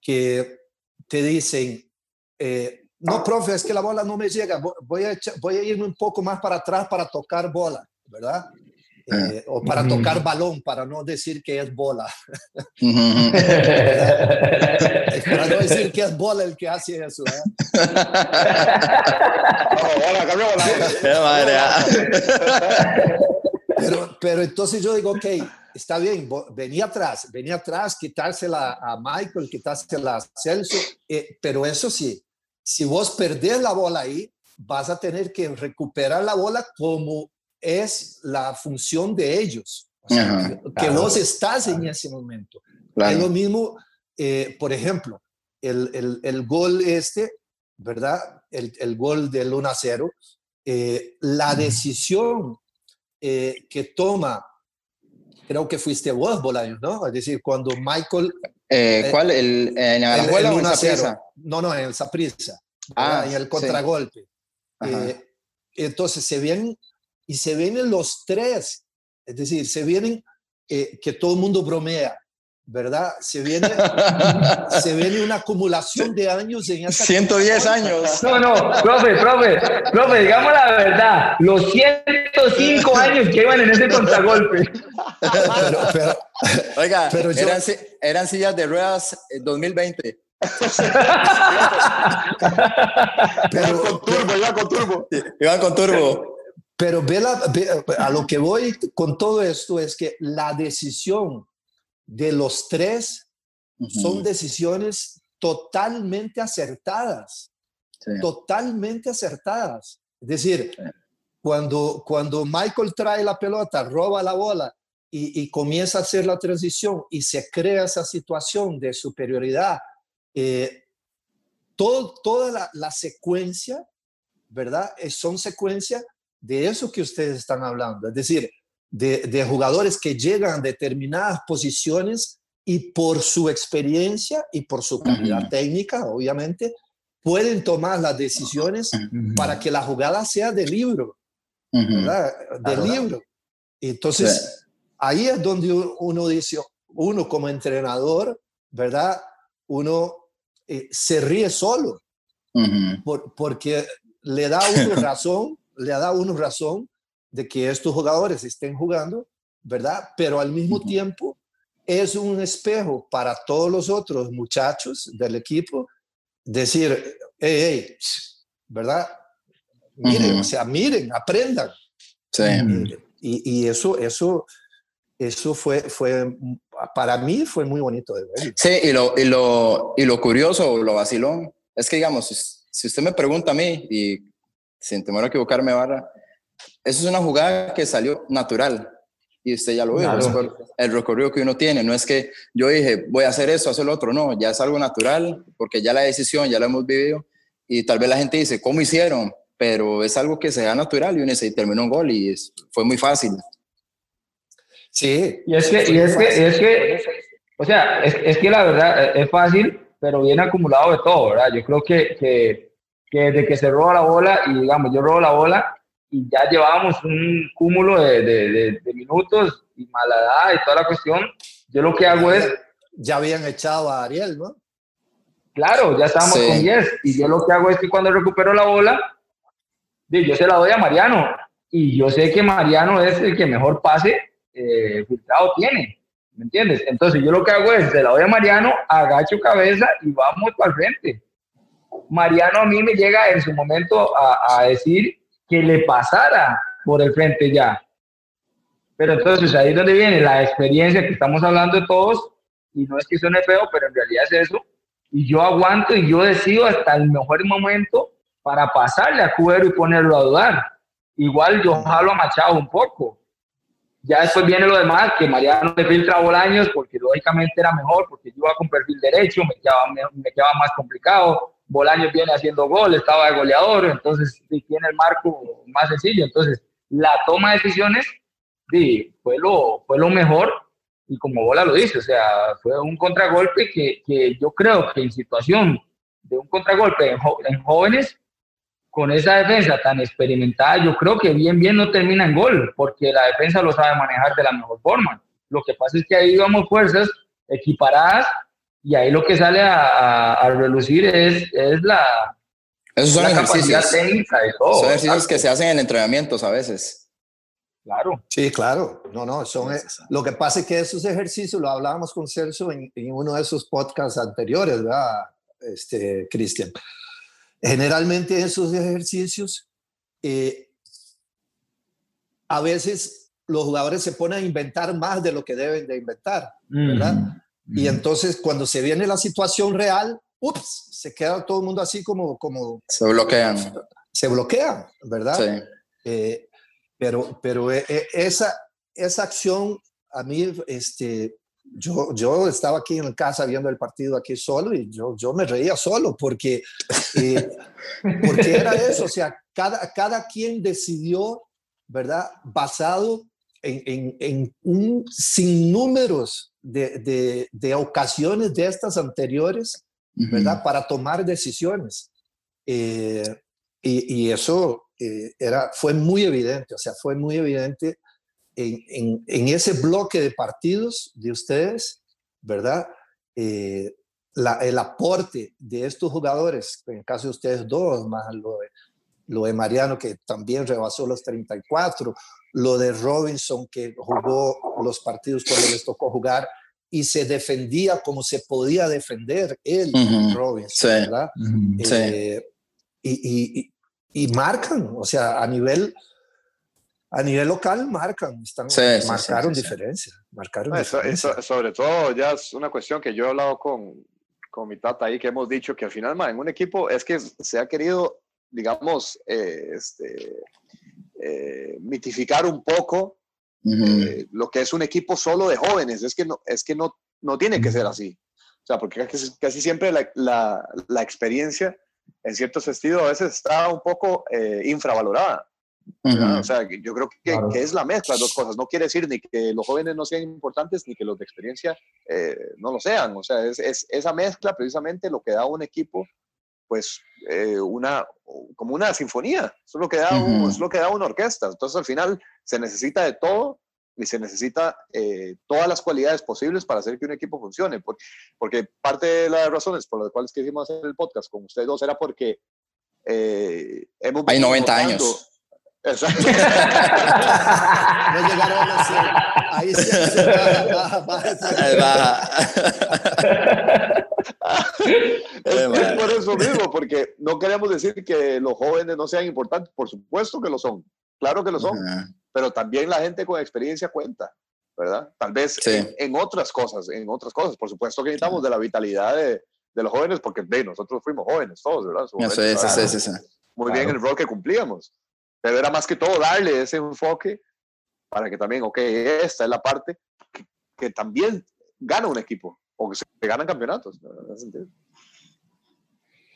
que te dicen, eh, no, profe, es que la bola no me llega, voy a, voy a irme un poco más para atrás para tocar bola, ¿verdad? Ah. Eh, o para tocar balón, para no decir que es bola. para no decir que es bola el que hace eso. ¿eh? pero, pero entonces yo digo, ok, está bien, venía atrás, venía atrás, quitársela a Michael, quitársela a Celso, eh, pero eso sí, si vos perdés la bola ahí, vas a tener que recuperar la bola como es la función de ellos, que, vos estás en ese momento. Es lo mismo, eh, por ejemplo, el, el, gol este, ¿verdad? El, el gol del 1 a 0, eh, la decisión eh, que toma, creo que fuiste vos, Bolaño, ¿no? Es decir, cuando Michael eh, ¿Cuál? ¿El, ¿En Alajuela o en? No, no, en el Saprissa. Ah, en el contragolpe. Eh, entonces se vienen y se vienen los tres. Es decir, se vienen eh, que todo el mundo bromea. ¿Verdad? Se viene, se viene una acumulación de años en esa 110 años. No, no, profe, profe, profe, digamos la verdad, los 105 años que iban en ese contragolpe. Pero, Oiga, pero eran, eran, sillas de ruedas 2020. Eh, pero, con turbo, iban con turbo. Iban con turbo. Pero ve, a lo que voy con todo esto es que la decisión de los tres son decisiones totalmente acertadas, totalmente acertadas. Es decir, cuando, cuando Michael trae la pelota, roba la bola y, comienza a hacer la transición y se crea esa situación de superioridad, eh, todo, toda la, la, secuencia, ¿verdad? Son secuencia de eso que ustedes están hablando. Es decir, de, jugadores que llegan a determinadas posiciones y por su experiencia y por su calidad técnica, obviamente, pueden tomar las decisiones para que la jugada sea de libro, ¿verdad? De libro. Entonces, ahí es donde uno dice, uno como entrenador, ¿verdad? Uno eh, se ríe solo, porque le da uno razón, le da uno razón de que estos jugadores estén jugando, ¿verdad? Pero al mismo tiempo es un espejo para todos los otros muchachos del equipo decir, hey, hey, ¿verdad? Miren, o sea, miren, aprendan. Sí. Y, y eso, eso, eso fue, fue, para mí fue muy bonito de ver. Sí, y lo, y lo, y lo curioso, lo vacilón, es que digamos, si, si usted me pregunta a mí, y sin temor a equivocarme, Barra, eso es una jugada que salió natural. Y usted ya lo vio, Claro. el recorrido que uno tiene. No es que yo dije, voy a hacer eso, hacer lo otro. No, ya es algo natural, porque ya la decisión ya la hemos vivido. Y tal vez la gente dice, ¿cómo hicieron? Pero es algo que se da natural y uno dice, y terminó un gol y es- fue muy fácil. Sí. Y es que, y es que, y es que, o sea, es, es que la verdad eh, es fácil, pero viene acumulado de todo, ¿verdad? Yo creo que, que, que desde que se roba la bola, y digamos, yo robo la bola, y ya llevábamos un cúmulo de, de, de- de minutos y mala edad y toda la cuestión, yo lo que hago es, Ya habían echado a Ariel, ¿no? claro, ya estábamos Sí. con 10, y yo lo que hago es que cuando recupero la bola, yo se la doy a Mariano, y yo sé que Mariano es el que mejor pase eh, filtrado tiene, ¿me entiendes? Entonces yo lo que hago es, se la doy a Mariano, agacho cabeza y vamos para el frente. Mariano a mí me llega en su momento a, a decir que le pasara por el frente ya. Pero entonces ahí es donde viene la experiencia que estamos hablando de todos, y no es que suene feo, pero en realidad es eso. Y yo aguanto y yo decido hasta el mejor momento para pasarle a Cuero y ponerlo a dudar. Igual yo jalo a Machado un poco. Ya después viene lo demás, que Mariano le filtra a Bolaños porque lógicamente era mejor, porque yo iba con perfil derecho, me quedaba, me, me quedaba más complicado. Bolaños viene haciendo gol, estaba de goleador, entonces tiene el marco más sencillo. Entonces, la toma de decisiones sí, fue, lo, fue lo mejor y como Bola lo dice, o sea, fue un contragolpe que, que yo creo que en situación de un contragolpe en, en jóvenes, con esa defensa tan experimentada, yo creo que bien, bien no termina en gol, porque la defensa lo sabe manejar de la mejor forma. Lo que pasa es que ahí vamos fuerzas equiparadas y ahí lo que sale a, a- a relucir es, es la, Esos son la capacidad ejercicios. técnica de todo. Son ejercicios exacto, que se hacen en entrenamientos a veces. Claro. Sí, claro. No, no, son, eh, lo que pasa es que esos ejercicios lo hablábamos con Celso en, en uno de esos podcasts anteriores, ¿verdad, este, Cristian? Generalmente esos ejercicios, eh, a veces los jugadores se ponen a inventar más de lo que deben de inventar, ¿verdad? Mm. Y entonces cuando se viene la situación real, ups, se queda todo el mundo así como, como Se bloquean. se bloquea, ¿verdad? Sí. Eh, pero pero eh, eh, esa, esa acción, a mí, este, yo, yo estaba aquí en casa viendo el partido aquí solo y yo, yo me reía solo porque, eh, porque era eso, o sea, cada, cada quien decidió, ¿verdad? Basado en, en, en un sinnúmeros de, de, de ocasiones de estas anteriores, ¿verdad? Para tomar decisiones. Eh, y, y eso eh, era, fue muy evidente, o sea, fue muy evidente en, en, en ese bloque de partidos de ustedes, ¿verdad? Eh, la, el aporte de estos jugadores, en el caso de ustedes dos, más lo de, lo de Mariano, que también rebasó los 34, lo de Robinson, que jugó los partidos cuando les tocó jugar y se defendía como se podía defender él, Ujú. Robinson, Sí. ¿verdad? Sí. Eh, y, y- y- y marcan, o sea, a nivel, a nivel local marcan, están, Sí, sí, marcaron sí, sí, sí. diferencia, marcaron No, eso- diferencia. eso- sobre todo ya es una cuestión que yo he hablado con, con mi tata ahí, que hemos dicho que al final, ma, en un equipo es que se ha querido, digamos, eh, este, eh, mitificar un poco eh, lo que es un equipo solo de jóvenes. Es que no, es que no, no tiene que ser así. O sea, porque casi, casi siempre la, la- la experiencia en cierto sentido a veces está un poco eh, infravalorada. O sea, yo creo que, Claro. que es la mezcla de dos cosas. No quiere decir ni que los jóvenes no sean importantes ni que los de experiencia eh, no lo sean. O sea, es, es esa mezcla precisamente lo que da a un equipo, pues, eh, una, como una sinfonía. Eso es lo que da, un- es lo que da una orquesta. Entonces, al final, se necesita de todo y se necesita eh, todas las cualidades posibles para hacer que un equipo funcione. Porque, porque parte de las razones por las cuales quisimos hacer el podcast con ustedes dos era porque eh, hemos Hay venido 90 notando- años. Exacto. No llegaron a ahí sí, sí, baja, baja. Es, es por eso mismo, porque no queremos decir que los jóvenes no sean importantes, por supuesto que lo son, claro que lo son, pero también la gente con experiencia cuenta, ¿verdad? Tal vez en, otras cosas, en otras cosas. Por supuesto que necesitamos de la vitalidad de, de los jóvenes, porque de, nosotros fuimos jóvenes todos, ¿verdad? Muy bien el rol que cumplíamos. Pero era más que todo darle ese enfoque para que también, ok, esta es la parte que, también gana un equipo o que se ganan campeonatos.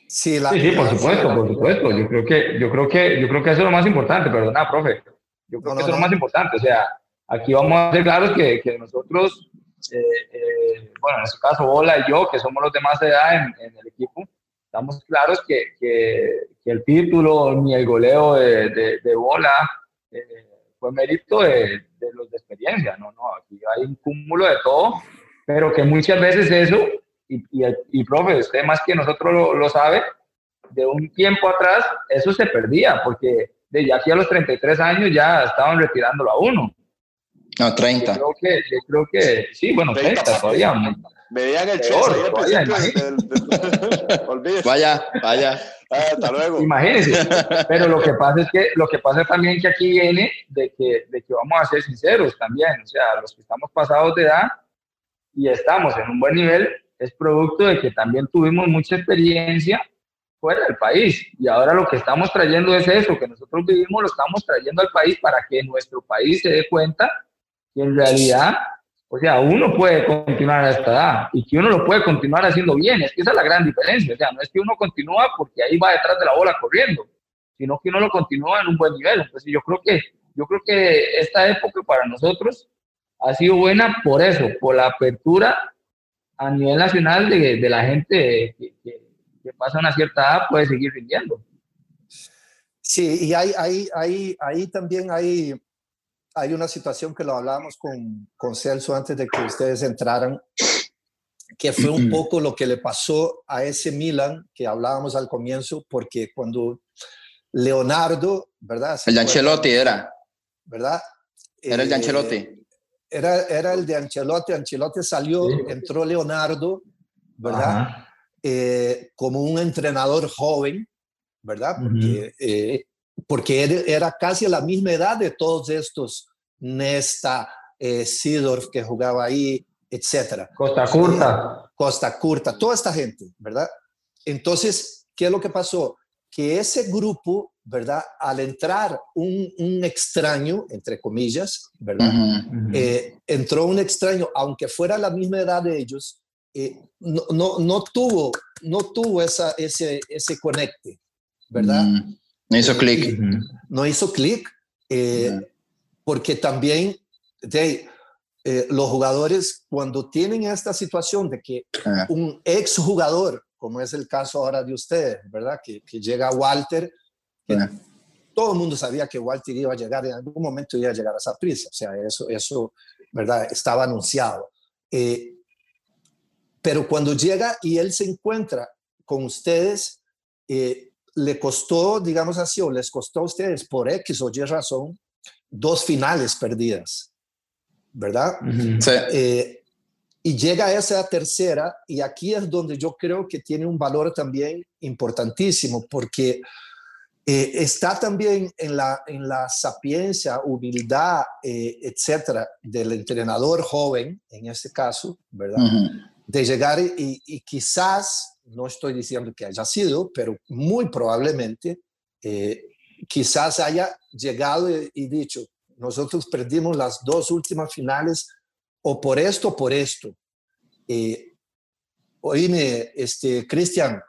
Sí, sí, por supuesto, por supuesto. Yo creo que, yo creo que, yo creo que eso es lo más importante, perdona, profe. Yo creo que eso es lo más importante. O sea, aquí vamos a ser claros que, que nosotros, eh, eh, bueno, en este caso, Bola y yo, que somos los de más edad en, en el equipo, estamos claros que, que, el título ni el goleo de, de, Bola eh, fue mérito de, los de experiencia, ¿no? no, aquí hay un cúmulo de todo, pero que muchas veces eso, y, y, y profe, usted más que nosotros lo, lo sabe, de un tiempo atrás eso se perdía, porque de ya aquí a los 33 años ya estaban retirándolo a uno. No, 30. Yo creo que, yo creo que sí, bueno, 30, todavía. Veían el show. vaya, vaya. Ah, hasta luego. Imagínense. Pero lo que pasa es que lo que pasa también que aquí viene de que, de que vamos a ser sinceros también. O sea, los que estamos pasados de edad y estamos en un buen nivel es producto de que también tuvimos mucha experiencia fuera del país. Y ahora lo que estamos trayendo es eso, que nosotros vivimos, lo estamos trayendo al país para que nuestro país se dé cuenta que en realidad, o sea, uno puede continuar a esta edad y que uno lo puede continuar haciendo bien. Es que esa es la gran diferencia. O sea, no es que uno continúa porque ahí va detrás de la bola corriendo, sino que uno lo continúa en un buen nivel. Entonces yo creo que, yo creo que esta época para nosotros ha sido buena por eso, por la apertura a nivel nacional de, de la gente que, que que pasa una cierta edad puede seguir rindiendo. Sí, y hay, hay, hay, ahí también hay, hay una situación que lo hablábamos con, con Celso antes de que ustedes entraran, que fue un poco lo que le pasó a ese Milan que hablábamos al comienzo, porque cuando Leonardo, ¿verdad? El de Ancelotti era. ¿Verdad? Era el de Ancelotti. Eh, era, era el de Ancelotti, Ancelotti salió, entró Leonardo, ¿verdad? Eh, como un entrenador joven, ¿verdad? Porque, eh, porque era casi a la misma edad de todos estos, Nesta, eh, Sidorf que jugaba ahí, etcétera. Costa Curta. Costa Curta, toda esta gente, ¿verdad? Entonces, ¿qué es lo que pasó? Que ese grupo, ¿verdad? Al entrar un, un extraño, entre comillas, ¿verdad? entró un extraño, aunque fuera la misma edad de ellos, eh, no, no, no, tuvo, no tuvo esa, ese, ese conecte, ¿verdad? Mm, no hizo clic. Eh, no hizo clic, eh, porque también de, los jugadores, cuando tienen esta situación de que ah. un ex jugador, como es el caso ahora de ustedes, ¿verdad? Que, que llega Walter, todo el mundo sabía que Walter iba a llegar, en algún momento iba a llegar a esa prisa, o sea, eso, eso ¿verdad? Estaba anunciado. Eh, pero cuando llega y él se encuentra con ustedes, eh, le costó, digamos así, o les costó a ustedes por X o Y razón, dos finales perdidas, ¿verdad? Sí. Eh, y llega a esa tercera, y aquí es donde yo creo que tiene un valor también importantísimo, porque eh, está también en la, en la sapiencia, humildad, etcétera, del entrenador joven, en este caso, ¿verdad? de llegar y, quizás, no estoy diciendo que haya sido, pero muy probablemente, eh, quizás haya llegado y, dicho, nosotros perdimos las dos últimas finales o por esto o por esto. Eh, oíme, este, Cristian,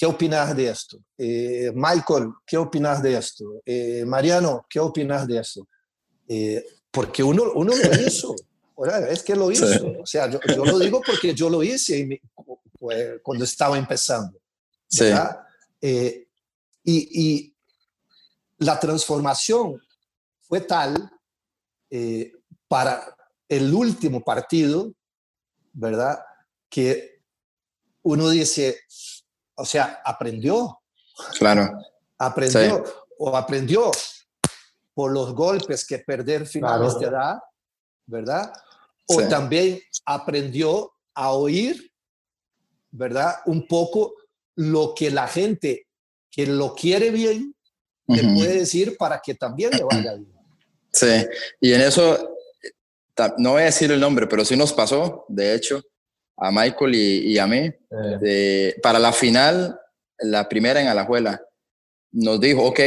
¿qué opinas de esto? Eh, Michael, ¿qué opinas de esto? Eh, Mariano, ¿qué opinas de esto? porque uno, uno lo hizo es que lo hizo. O sea, yo, lo digo porque yo lo hice cuando estaba empezando. Eh, y, la transformación fue tal eh, para el último partido, ¿verdad? Que uno dice, o sea, aprendió. Claro. Aprendió. O aprendió por los golpes que perder finales de edad, ¿verdad? o también aprendió a oír, ¿verdad? Un poco lo que la gente que lo quiere bien le puede decir para que también le vaya bien. Sí, y en eso, no voy a decir el nombre, pero sí nos pasó, de hecho, a Michael y, a mí, para la final, la primera en Alajuela, nos dijo, ok,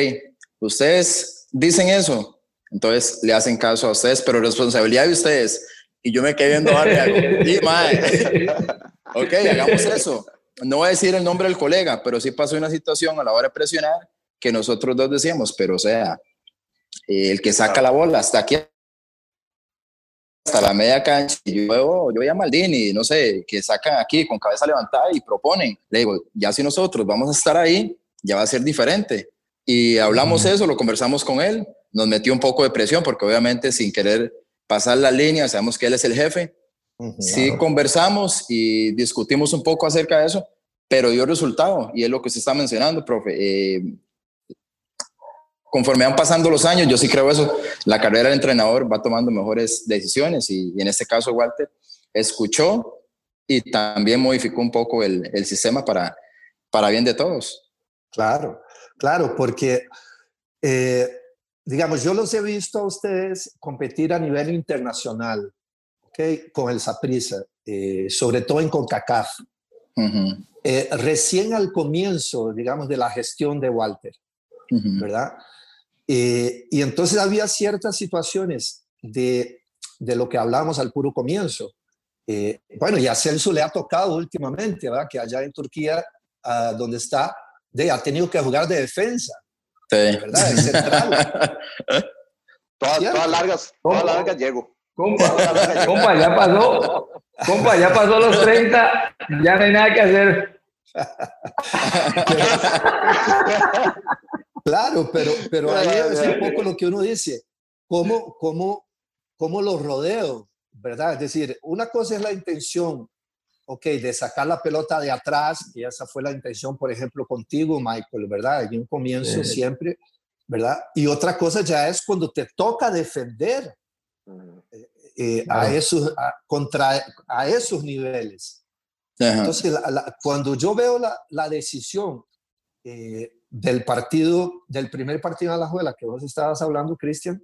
ustedes dicen eso, entonces le hacen caso a ustedes, pero responsabilidad de ustedes. Y yo me quedé viendo a y mae, ok, hagamos eso. No voy a decir el nombre del colega, pero sí pasó una situación a la hora de presionar que nosotros dos decíamos, pero o sea, el que saca la bola hasta aquí hasta la media cancha y yo, yo a Maldini, no sé, que sacan aquí con cabeza levantada y proponen. Le digo, ya si nosotros vamos a estar ahí, ya va a ser diferente. Y hablamos eso, lo conversamos con él, nos metió un poco de presión porque obviamente sin querer pasar la línea, sabemos que él es el jefe. Sí conversamos y discutimos un poco acerca de eso, pero dio resultado y es lo que se está mencionando, profe. Eh, conforme van pasando los años, yo sí creo eso, la carrera del entrenador va tomando mejores decisiones y, en este caso Walter escuchó y también modificó un poco el, el, sistema para, para bien de todos. Claro, claro, porque, eh, digamos, yo los he visto a ustedes competir a nivel internacional, ¿okay? con el Saprissa, eh, sobre todo en CONCACAF. Eh, recién al comienzo, digamos, de la gestión de Walter, ¿verdad? Eh, y entonces había ciertas situaciones de, de, lo que hablábamos al puro comienzo. Eh, bueno, y a Celso le ha tocado últimamente, ¿verdad? Que allá en Turquía, uh, donde está, de, ha tenido que jugar de defensa. Sí. ¿Verdad? En central. todas, todas, largas, todas largas llego. Compa, compa, ya pasó. Compa, ya pasó los 30, ya no hay nada que hacer. Claro, pero, pero ahí es un poco lo que uno dice, ¿cómo, cómo, cómo lo rodeo? ¿Verdad? Es decir, una cosa es la intención, ok, de sacar la pelota de atrás, y esa fue la intención, por ejemplo, contigo, Michael, ¿verdad? En un comienzo siempre, ¿verdad? Y otra cosa ya es cuando te toca defender eh, eh, a esos, contra, a esos niveles. Entonces, cuando yo veo la, la decisión eh, del partido, del primer partido de la juela que vos estabas hablando, Cristian,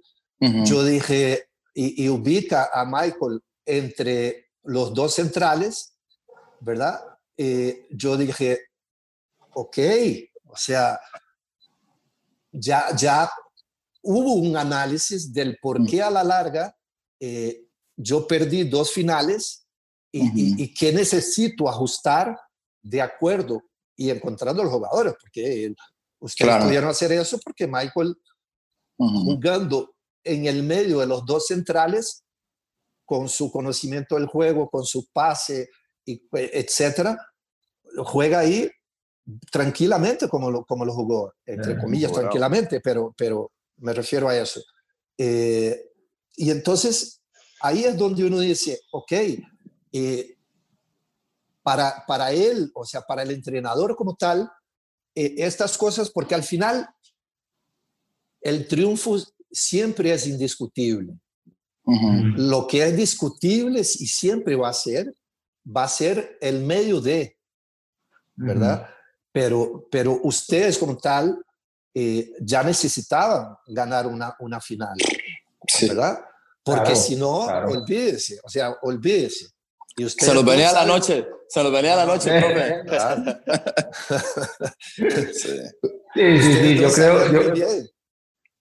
yo dije, y, ubica a Michael entre los dos centrales, ¿verdad? Eh, yo dije, ok, o sea, ya, ya hubo un análisis del por qué a la larga eh, yo perdí dos finales y, y, qué necesito ajustar de acuerdo y encontrando los jugadores, porque Ustedes pudieron hacer eso porque Michael, jugando en el medio de los dos centrales, con su conocimiento del juego, con su pase, y, etcétera, juega ahí tranquilamente como lo, como lo jugó, entre comillas, tranquilamente, pero, pero me refiero a eso. Eh, y entonces ahí es donde uno dice, ok, eh, para, para él, o sea, para el entrenador como tal, eh, estas cosas porque al final el triunfo siempre es indiscutible. Lo que es discutible y siempre va a ser, va a ser el medio de, ¿verdad? pero, pero ustedes como tal eh, ya necesitaban ganar una, una final, ¿verdad? Porque si no, olvídese, o sea, olvídese se los venía a la noche, se los venía a la noche, profe. sí. sí, sí, yo creo, yo,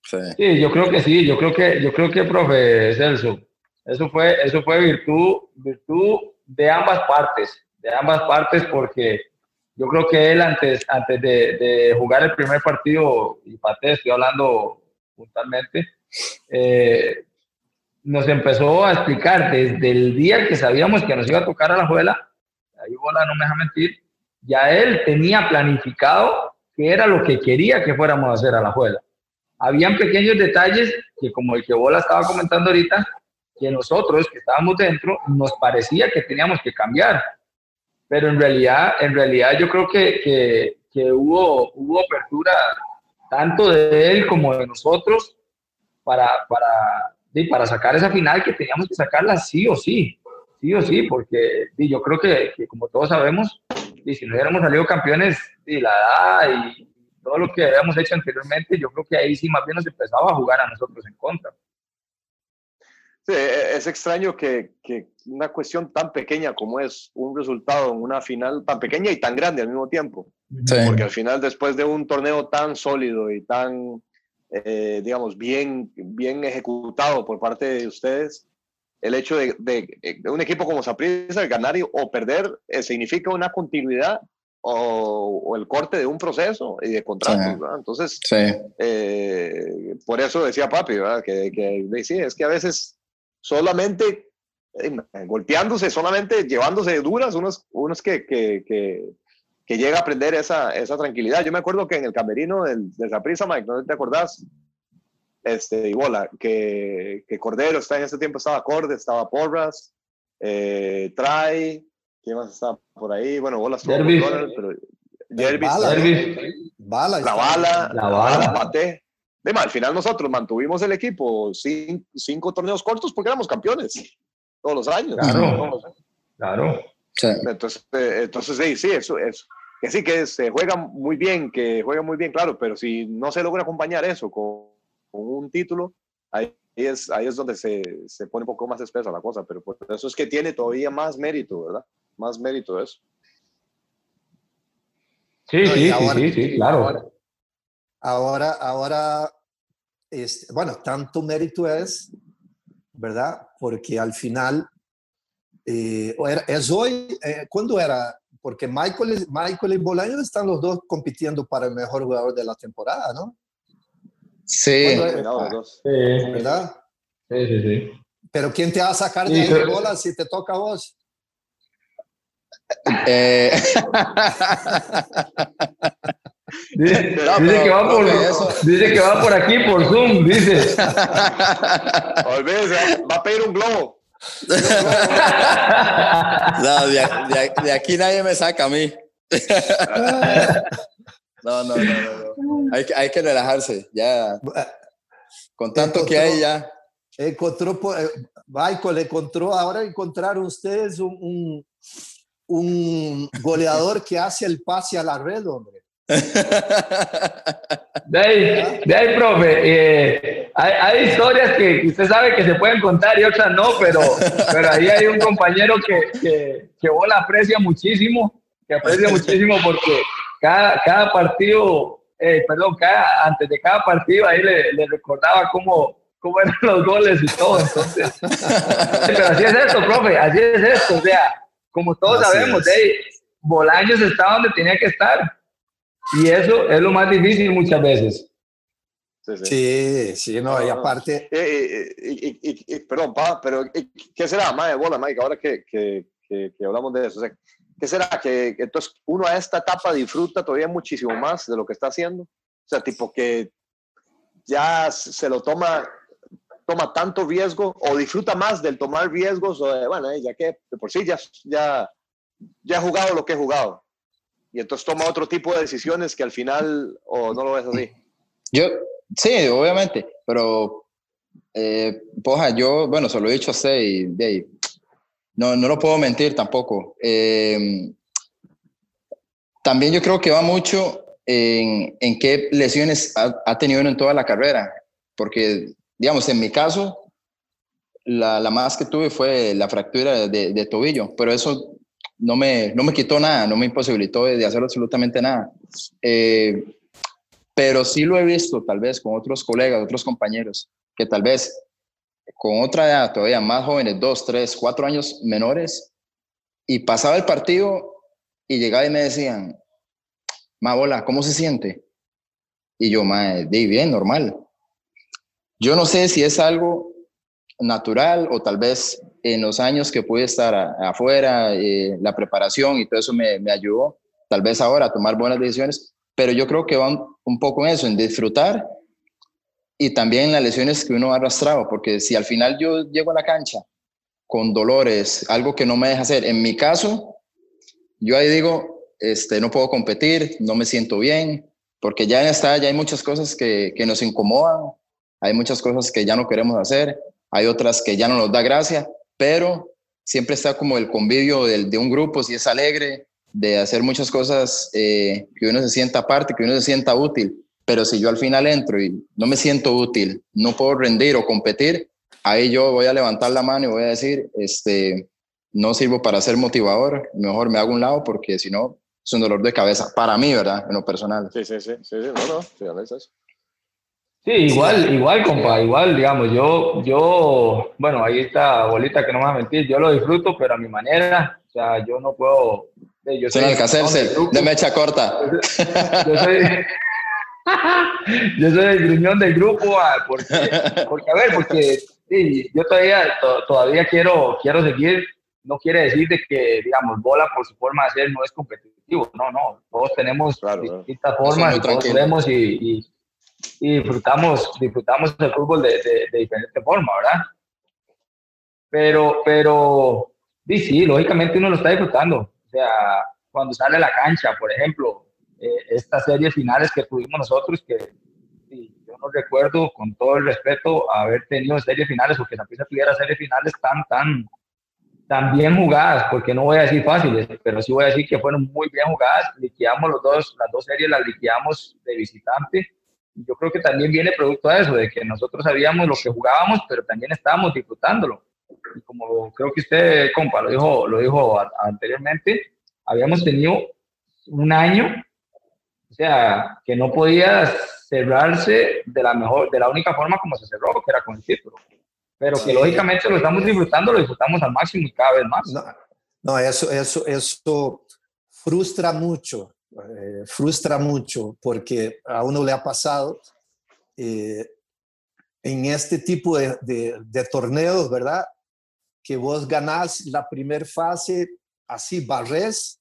sí. yo creo que sí, yo creo que, yo creo que, profe Celso, eso fue, eso fue virtud, virtud de ambas partes, de ambas partes, porque yo creo que él antes, antes de, de jugar el primer partido, y Pate, estoy hablando puntualmente, eh, nos empezó a explicar desde el día que sabíamos que nos iba a tocar a la juela, ahí Bola no me deja mentir, ya él tenía planificado qué era lo que quería que fuéramos a hacer a la juela. Habían pequeños detalles que, como el que Bola estaba comentando ahorita, que nosotros que estábamos dentro nos parecía que teníamos que cambiar. Pero en realidad, en realidad yo creo que, que, que hubo, hubo apertura tanto de él como de nosotros para, para, para sacar esa final que teníamos que sacarla sí o sí, sí o sí, porque yo creo que, como todos sabemos, y si no hubiéramos salido campeones, y la edad y todo lo que habíamos hecho anteriormente, yo creo que ahí sí más bien nos empezaba a jugar a nosotros en contra. Sí, e, es extraño que, que, una cuestión tan pequeña como es un resultado en una final tan pequeña y tan grande al mismo tiempo. Porque al final, después de un torneo tan sólido y tan, eh, digamos, bien, bien ejecutado por parte de ustedes, el hecho de, de, un equipo como Saprissa ganar o perder eh, significa una continuidad o, o, el corte de un proceso y de contratos. Entonces, eh, por eso decía papi, ¿verdad? Que, que sí, es que a veces solamente eh, golpeándose, solamente llevándose duras, unos, unos que, que, que, que, llega a aprender esa, esa tranquilidad. Yo me acuerdo que en el camerino del, de Saprissa, Mike, ¿no te acordás? Este, y bola, que, que Cordero está en ese tiempo, estaba Corde, estaba Porras, eh, Trai, ¿quién más estaba por ahí? Bueno, bola estuvo pero Jervis, Bala, Bala, la bala, la bala, Pate. Dema, al final nosotros mantuvimos el equipo cinco, cinco, torneos cortos porque éramos campeones todos los años. Claro, claro. Entonces, eh, entonces sí, sí, eso, eso. Que sí, que se juega muy bien, que juega muy bien, claro, pero si no se logra acompañar eso con, con un título, ahí es, ahí es donde se, se, pone un poco más espesa la cosa, pero por eso es que tiene todavía más mérito, ¿verdad? Más mérito eso. Sí, sí, ahora, sí, sí, claro. Ahora, ahora, este, bueno, tanto mérito es, ¿verdad? Porque al final, eh, es hoy, eh, ¿cuándo era? Porque Michael, Michael y Bolaño están los dos compitiendo para el mejor jugador de la temporada, ¿no? Sí. ¿Verdad? Sí, sí, sí. Pero ¿quién te va a sacar de ahí bola si te toca a vos? Eh... Dice, no, dice, que va por, dice, que va por, aquí, por Zoom, dice. Olvídese, va a pedir un globo. no, de, aquí nadie me saca a mí. no, no, no, no. Hay, que relajarse, ya. Con tanto que hay ya. Encontró, Michael, encontró, ahora encontraron ustedes un, un goleador que hace el pase a la red, hombre. De ahí, de ahí profe, eh, hay, hay, historias que usted sabe que se pueden contar y otras no, pero, pero ahí hay un compañero que, que, que Bola aprecia muchísimo, que aprecia muchísimo porque cada, cada partido, eh, perdón, cada, antes de cada partido ahí le, le, recordaba cómo, cómo eran los goles y todo. Entonces, pero así es esto, profe, así es esto. O sea, como todos así sabemos, de ahí, Bolaños está donde tenía que estar y eso es lo más difícil muchas veces. Sí, sí, sí, sí no, no, y aparte... Eh, eh, eh, perdón, pa, pero ¿qué será, más de bola, Mike, ahora que, que, que, que, hablamos de eso? O sea, ¿Qué será? Que entonces uno a esta etapa disfruta todavía muchísimo más de lo que está haciendo. O sea, tipo que ya se lo toma, toma tanto riesgo o disfruta más del tomar riesgos, o de, bueno, ya que de por sí ya, ya, ya he jugado lo que he jugado y entonces toma otro tipo de decisiones que al final, o no lo ves así. Yo, sí, obviamente, pero, eh, poja, yo, bueno, se lo he dicho a y, y no, no lo puedo mentir tampoco. Eh, también yo creo que va mucho en, en qué lesiones ha, ha, tenido en toda la carrera, porque, digamos, en mi caso, la, la más que tuve fue la fractura de, de tobillo, pero eso no me, no me quitó nada, no me imposibilitó de, hacer absolutamente nada. Eh, pero sí lo he visto tal vez con otros colegas, otros compañeros, que tal vez con otra edad todavía más jóvenes, dos, tres, cuatro años menores, y pasaba el partido y llegaba y me decían, ma bola, ¿cómo se siente? Y yo, ma, de bien, normal. Yo no sé si es algo natural o tal vez en los años que pude estar afuera, eh, la preparación y todo eso me, me, ayudó, tal vez ahora a tomar buenas decisiones, pero yo creo que van un poco en eso, en disfrutar y también las lesiones que uno ha arrastrado, porque si al final yo llego a la cancha con dolores, algo que no me deja hacer, en mi caso, yo ahí digo, este, no puedo competir, no me siento bien, porque ya en esta ya hay muchas cosas que, que nos incomodan, hay muchas cosas que ya no queremos hacer, hay otras que ya no nos da gracia, pero siempre está como el convivio de, un grupo, si es alegre, de hacer muchas cosas eh, que uno se sienta aparte, que uno se sienta útil. Pero si yo al final entro y no me siento útil, no puedo rendir o competir, ahí yo voy a levantar la mano y voy a decir, este, no sirvo para ser motivador, mejor me hago un lado porque si no, es un dolor de cabeza, para mí, ¿verdad? En lo personal. Sí, sí, sí, sí, no, no, sí, es eso. Sí, igual, igual, compa, igual, digamos, yo, yo, bueno, ahí está bolita que no me va a mentir, yo lo disfruto, pero a mi manera, o sea, yo no puedo. Yo soy hacerse, de mecha corta. Yo soy, yo soy el gruñón del grupo, ah, porque, porque a ver, porque sí, yo todavía, todavía quiero, quiero seguir, no quiere decir de que, digamos, bola por su forma de ser no es competitivo, no, no, todos tenemos distintas formas, todos y disfrutamos, disfrutamos el fútbol de, de, diferente forma, ¿verdad? Pero, pero, sí, sí, lógicamente uno lo está disfrutando. O sea, cuando sale a la cancha, por ejemplo, eh, estas series finales que tuvimos nosotros, que yo no recuerdo, con todo el respeto, haber tenido series finales, porque Zaprisa tuviera series finales tan, tan, tan bien jugadas, porque no voy a decir fáciles, pero sí voy a decir que fueron muy bien jugadas. Liquidamos los dos, las dos series las liquidamos de visitante yo creo que también viene producto de eso, de que nosotros sabíamos lo que jugábamos, pero también estábamos disfrutándolo. Y como creo que usted, compa, lo dijo, lo dijo anteriormente, habíamos tenido un año, o sea, que no podía cerrarse de la mejor, de la única forma como se cerró, que era con el título. Pero que lógicamente lo estamos disfrutando, lo disfrutamos al máximo y cada vez más. No, no eso, eso, eso frustra mucho eh, frustra mucho porque a uno le ha pasado eh, en este tipo de, de, torneos, ¿verdad? Que vos ganás la primera fase así, barres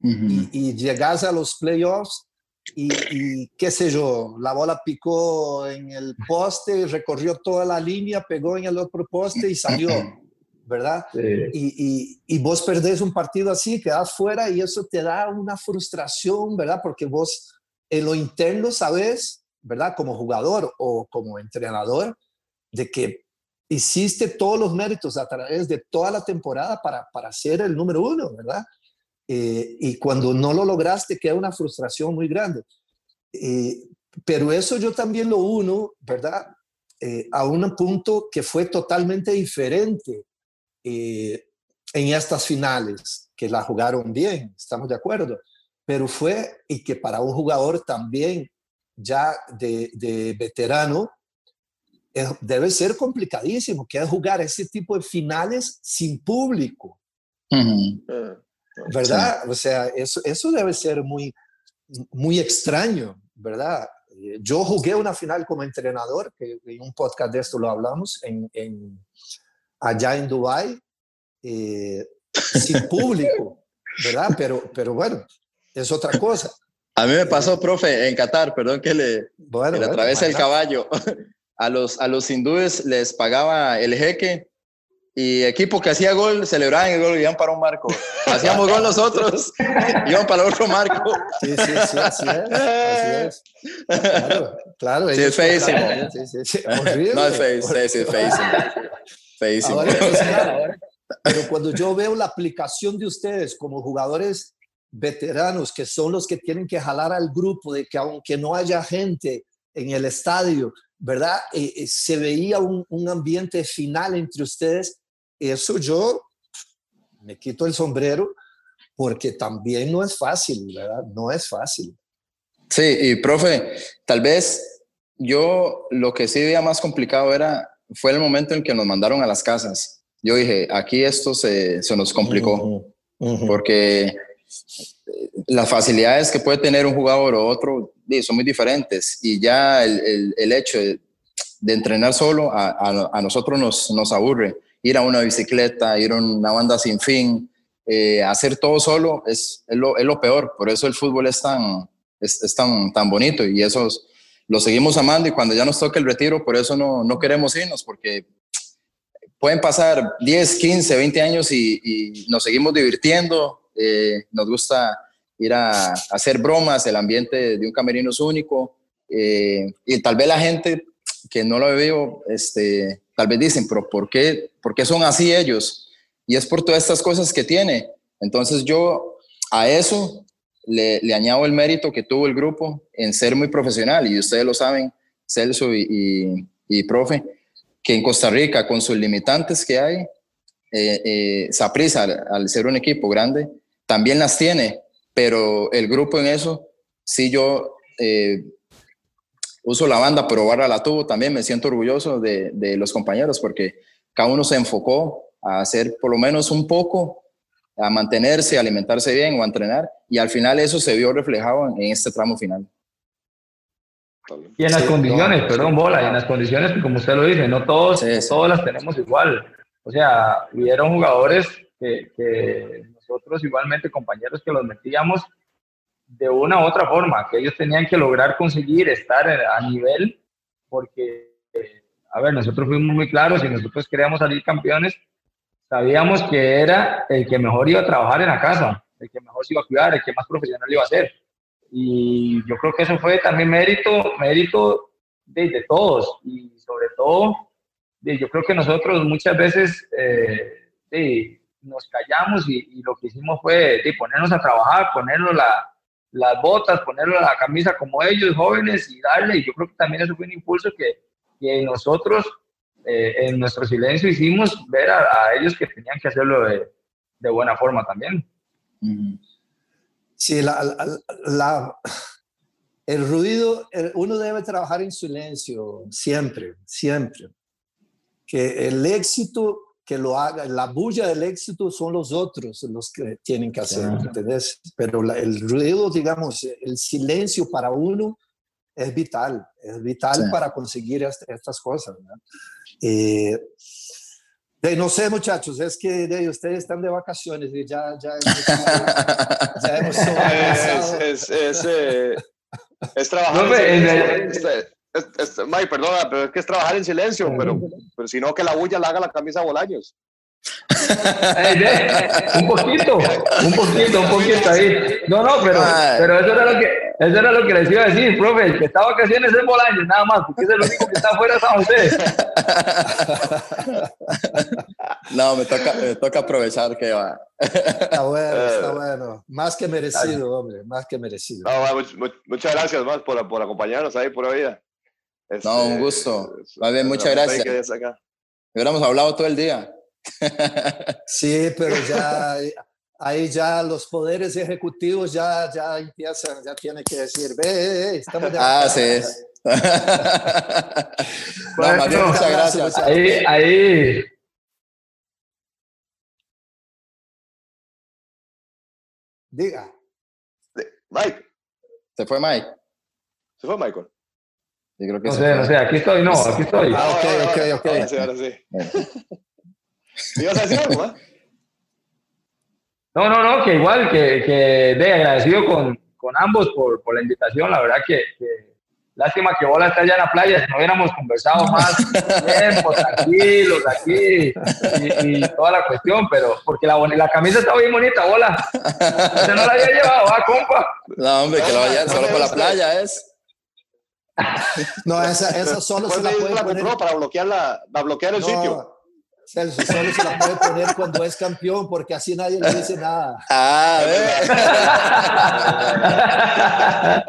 y, y, llegás a los playoffs y, y, qué sé yo, la bola picó en el poste, recorrió toda la línea, pegó en el otro poste y salió. ¿verdad? Y, y, vos perdés un partido así, quedas fuera y eso te da una frustración, ¿verdad? Porque vos en lo interno sabes, ¿verdad? Como jugador o como entrenador, de que hiciste todos los méritos a través de toda la temporada para, para ser el número uno, ¿verdad? Eh, y cuando no lo lograste, queda una frustración muy grande. Eh, pero eso yo también lo uno, ¿verdad? Eh, a un punto que fue totalmente diferente eh, en estas finales, que la jugaron bien, estamos de acuerdo, pero fue y que para un jugador también ya de, veterano, debe ser complicadísimo, que es jugar ese tipo de finales sin público. ¿Verdad? O sea, eso, eso debe ser muy, muy extraño, ¿verdad? Yo jugué una final como entrenador, que en un podcast de esto lo hablamos, en, en allá en Dubái, eh, sin público, ¿verdad? Pero, pero bueno, es otra cosa. A mí me pasó, profe, en Qatar, perdón que le, bueno, le atravesa el caballo. A los, a los hindúes les pagaba el jeque y equipo que hacía gol celebraban el gol y iban para un marco. Hacíamos gol nosotros, iban para el otro marco. Sí, sí, sí, así es. Así es. Claro, claro. Sí, es feísimo. Sí, sí, sí. No es feísimo, sí, es feísimo. Feísimo. Ahora, pues, ahora, pero cuando yo veo la aplicación de ustedes como jugadores veteranos, que son los que tienen que jalar al grupo, de que aunque no haya gente en el estadio, ¿verdad? Eh, eh, se veía un, un, ambiente final entre ustedes. Eso yo me quito el sombrero porque también no es fácil, ¿verdad? No es fácil. Sí, y profe, tal vez yo lo que sí veía más complicado era, fue el momento en que nos mandaron a las casas yo dije, aquí esto se, se nos complicó, porque eh, las facilidades que puede tener un jugador o otro son muy diferentes y ya el, el, hecho de, entrenar solo a, a, nosotros nos, nos, aburre. Ir a una bicicleta, ir a una banda sin fin, eh, hacer todo solo es, es, lo, es, lo, peor. Por eso el fútbol es tan, es, es, tan, tan bonito y eso lo seguimos amando y cuando ya nos toque el retiro, por eso no, no queremos irnos, porque pueden pasar 10, 15, 20 años y, nos seguimos divirtiendo. Eh, nos gusta ir a, hacer bromas, el ambiente de un camerino es único. Eh, y tal vez la gente que no lo veo, este, tal vez dicen, pero ¿por qué, ¿por qué son así ellos? Y es por todas estas cosas que tiene. Entonces yo a eso le, añado el mérito que tuvo el grupo en ser muy profesional. Y ustedes lo saben, Celso y, y, profe, que en Costa Rica, con sus limitantes que hay, eh, eh, Saprissa, al, ser un equipo grande, también las tiene, pero el grupo en eso, sí yo eh, uso la banda, pero Barra la tuvo también, me siento orgulloso de, los compañeros porque cada uno se enfocó a hacer por lo menos un poco, a mantenerse, a alimentarse bien o a entrenar, y al final eso se vio reflejado en, en este tramo final. Y en las sí, condiciones, no, perdón, bola, y en las condiciones que como usted lo dice, no todos, sí, sí. todos las tenemos igual. O sea, hubieron jugadores que, que, nosotros igualmente, compañeros que los metíamos de una u otra forma, que ellos tenían que lograr conseguir estar a nivel, porque, a ver, nosotros fuimos muy claros y nosotros queríamos salir campeones, sabíamos que era el que mejor iba a trabajar en la casa, el que mejor se iba a cuidar, el que más profesional iba a ser. Y yo creo que eso fue también mérito, mérito de, de todos. Y sobre todo, de, yo creo que nosotros muchas veces eh, de, nos callamos y, y, lo que hicimos fue ponernos a trabajar, ponernos la, las botas, ponernos la camisa como ellos, jóvenes, y darle, y yo creo que también eso fue un impulso que, que nosotros eh, en nuestro silencio hicimos ver a, a, ellos que tenían que hacerlo de, de buena forma también. Mm. Sí, la, la, la, el ruido, el, uno debe trabajar en silencio siempre, siempre. Que el éxito que lo haga, la bulla del éxito son los otros los que tienen que hacer, claro. ¿entendés? Pero la, el ruido, digamos, el silencio para uno es vital, es vital sí. para conseguir est estas cosas. ¿no? Eh, no sé, muchachos, es que de, ustedes están de vacaciones y ya, ya hemos, ya hemos es, es, es, eh, es, trabajar no, en silencio. Es, es, Mike, perdona, pero es que es trabajar en silencio, pero, pero si no, que la bulla la haga la camisa Bolaños. un poquito, un poquito, un poquito ahí. No, no, pero, pero eso, era lo que, eso era lo que les iba a decir, profe. El que está vacaciones es Bolaños, nada más, porque es el único que está afuera San José. No, me toca, me toca aprovechar que va. Está bueno, está bueno. Más que merecido, hombre, más que merecido. No, much, much, muchas gracias más por, por acompañarnos ahí por vida. Este, no, un gusto. Más bien, muchas gracias. Hubiéramos hablado todo el día. Sí, pero ya ahí ya los poderes ejecutivos ya, ya empiezan, ya tienen que decir, ve, estamos de Ah, sí. no, muchas gracias. Ahí, ahí. Diga. Mike. ¿Se fue Mike? ¿Se fue Michael? Yo creo que no sé, no sé, aquí estoy, no, aquí estoy. Ah, ok, ok, ok. Ahora sí, ahora sí. ¿Ibas a decir algo, eh? No, no, no, que igual, que, que de agradecido con, con ambos por, por la invitación, la verdad que, que lástima que Bola está allá en la playa, si no hubiéramos conversado más tiempo, tranquilos, aquí, y, y, toda la cuestión, pero porque la, la camisa está bien bonita, Bola. Usted no la había llevado, ¿ah, compa? No, hombre, que lo vaya solo por la playa es. No, esa, esa solo se la puede la poner. para bloquear, la, para bloquear el no, sitio. Celso, solo se la puede poner cuando es campeón, porque así nadie le dice nada. Ah,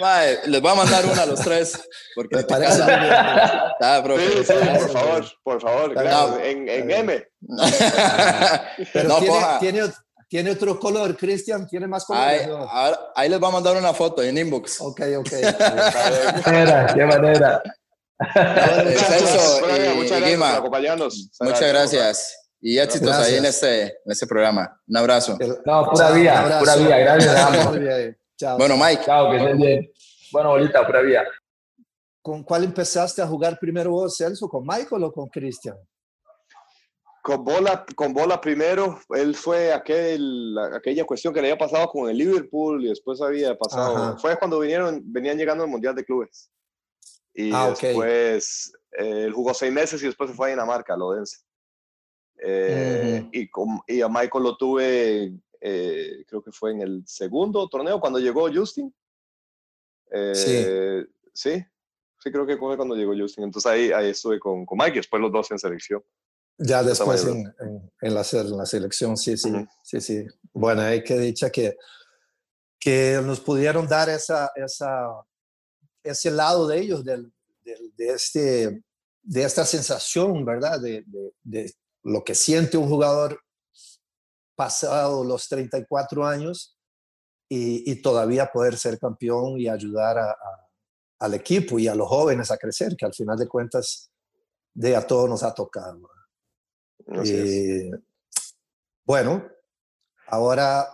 Mae, les voy a mandar una a los tres. Porque Me parece muy bien. Ah, bro, Sí, sí, por favor, por favor. No. En, en M. Pero No, tiene, coja. tiene, tiene otro color, Cristian, tiene más color. Ahí, ahora- ahí les voy a mandar una foto en inbox. Ok, ok. Qué manera, qué manera. Eh, Celso muchas gracias por acompañarnos. Muchas gracias. Y éxitos Gracias. ahí en este, en este programa. Un abrazo. No, pura Chao, vida, pura vida, gracias bien. Chao. Bueno, Mike, Chao, que estén bien. Bueno, bolita, pura vida. ¿Con cuál empezaste a jugar primero vos, Celso? ¿Con Michael o con Cristian? Con bola, con bola primero, él fue aquel, aquella cuestión que le había pasado con el Liverpool y después había pasado, Ajá. fue cuando vinieron, venían llegando al Mundial de Clubes. Y Ah, después eh, él jugó seis meses y después se fue a Dinamarca, a Lodense. Eh, y, con- y a Michael lo tuve, eh, creo que fue en el segundo torneo cuando llegó Justin. Eh, sí. sí, creo que fue cuando llegó Justin. Entonces ahí, ahí estuve con, con Mike y después los dos en selección. Ya después en, en, en la, en la selección, sí, sí, Ujú. sí, sí. Bueno, hay que dicha que, que nos pudieron dar esa, esa, ese lado de ellos, del, del- de este de esta sensación, ¿verdad? De, de, lo que siente un jugador pasado los 34 años y, y todavía poder ser campeón y ayudar a, al equipo y a los jóvenes a crecer, que al final de cuentas de a todos nos ha tocado. Eh, bueno, ahora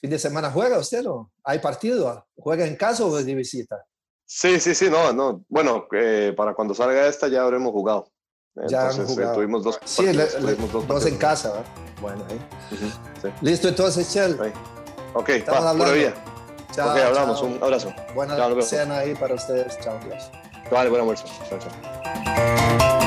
fin de semana juega usted, ¿no? ¿Hay partido? ¿Juega en casa o de visita? Sí, sí, sí, no, no. Bueno, eh, para cuando salga esta ya habremos jugado. Ya entonces, eh, tuvimos dos sí, dos, en casa. ¿verdad? Bueno, ahí. Listo, entonces, Chel. Ok, Estamos va, pura vida. Chao, ok, hablamos. Un abrazo. Buena cena ahí para ustedes. Chao, Dios. Vale, buen almuerzo. Chao, chao.